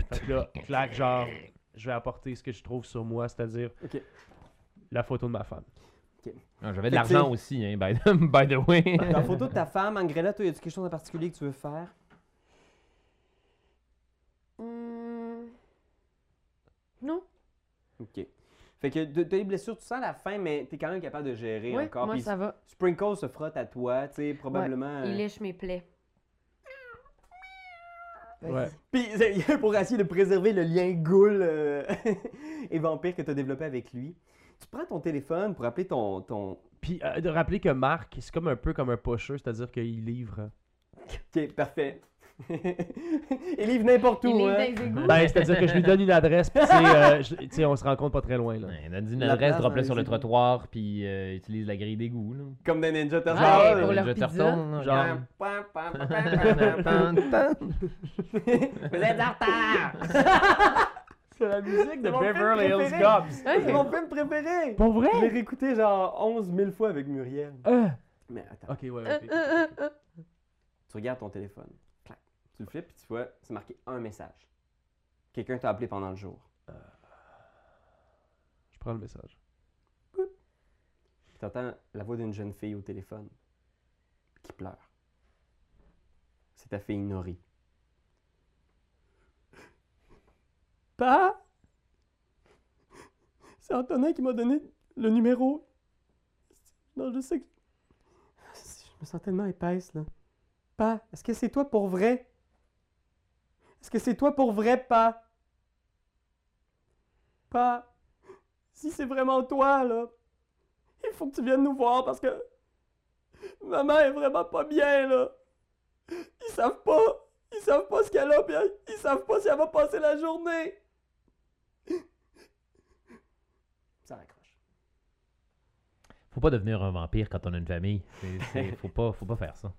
Fait que là, clac, genre, je vais apporter ce que je trouve sur moi, c'est-à-dire Ok. la photo de ma femme. Ah, J'avais de l'argent aussi, hein, by, the- by the way. La photo de ta femme, Angrella, toi, y a-tu quelque chose en particulier que tu veux faire? Hmm. Non. Ok. Fait que t'as des blessures, tu sens la faim, mais t'es quand même capable de gérer Oui, encore. moi, Puis ça va. Sprinkle se frotte à toi, tu sais, probablement. Il euh, lèche mes plaies. Ouais. Puis pour essayer de préserver le lien ghoul euh, et vampire que tu as développé avec lui, tu prends ton téléphone pour appeler ton. ton... Puis, euh, de rappeler que Marc, c'est comme un peu comme un pusher, c'est-à-dire qu'il livre. Ok, parfait. Il livre n'importe où. Il hein. Ben, c'est-à-dire que je lui donne une adresse, puis euh, je- tu sais, on se rencontre pas très loin, là. Ouais, Donne une La adresse, dans sur le égouts. trottoir, puis euh, utilise la grille d'égout. là. Comme dans Ninja Turtles. Ouais, pour pizza. retourne, Genre. Vous êtes en retard! C'est la musique de Beverly Hills Cops. C'est mon film préféré! Pour Je l'ai vrai? réécouté genre 11 000 fois avec Muriel. Euh. Mais attends, Ok, ouais, Euh, ok. euh, euh, tu regardes ton téléphone. Clac. Tu le flippes, puis tu vois, c'est marqué un message. Quelqu'un t'a appelé pendant le jour. Je prends le message. Tu entends la voix d'une jeune fille au téléphone qui pleure. C'est ta fille Nori. Pa! C'est Antonin qui m'a donné le numéro. Non, je sais que. Je me sens tellement épaisse, là. Pa, est-ce que c'est toi pour vrai? Est-ce que c'est toi pour vrai, Pa? Pa, si c'est vraiment toi, là, il faut que tu viennes nous voir parce que maman est vraiment pas bien, là. Ils savent pas. Ils savent pas ce qu'elle a, puis ils savent pas si elle va passer la journée. Ça raccroche. Faut pas devenir un vampire quand on a une famille. C'est- faut, pas, faut pas faire ça.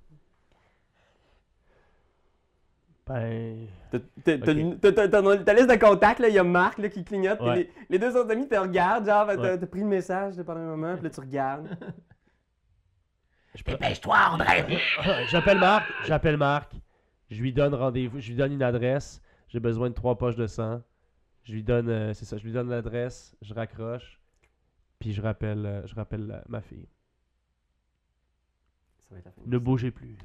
Ben. Ta liste de contacts, là, il y a Marc là, qui clignote, Ouais. les, les deux autres amis te regardent, genre, t'as Ouais. pris le message là, pendant un moment, puis là tu regardes. Dépêche-toi, André. J'appelle Marc, j'appelle Marc. Je lui donne rendez-vous, je lui donne une adresse. J'ai besoin de trois poches de sang. Je lui donne, euh, c'est ça, je lui donne l'adresse, je raccroche, puis je rappelle, euh, je rappelle la- ma fille. Ça va être la fin. Ne bougez plus.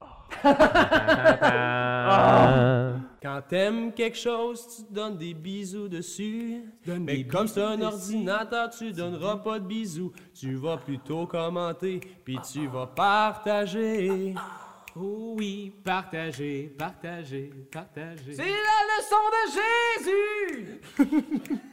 Ah. Quand t'aimes quelque chose, tu donnes des bisous dessus. Mais comme c'est un ordinateur, tu donneras pas de bisous. Tu vas plutôt commenter, puis tu vas partager. Oh oui, partagez, partagez, partagez. C'est la leçon de Jésus!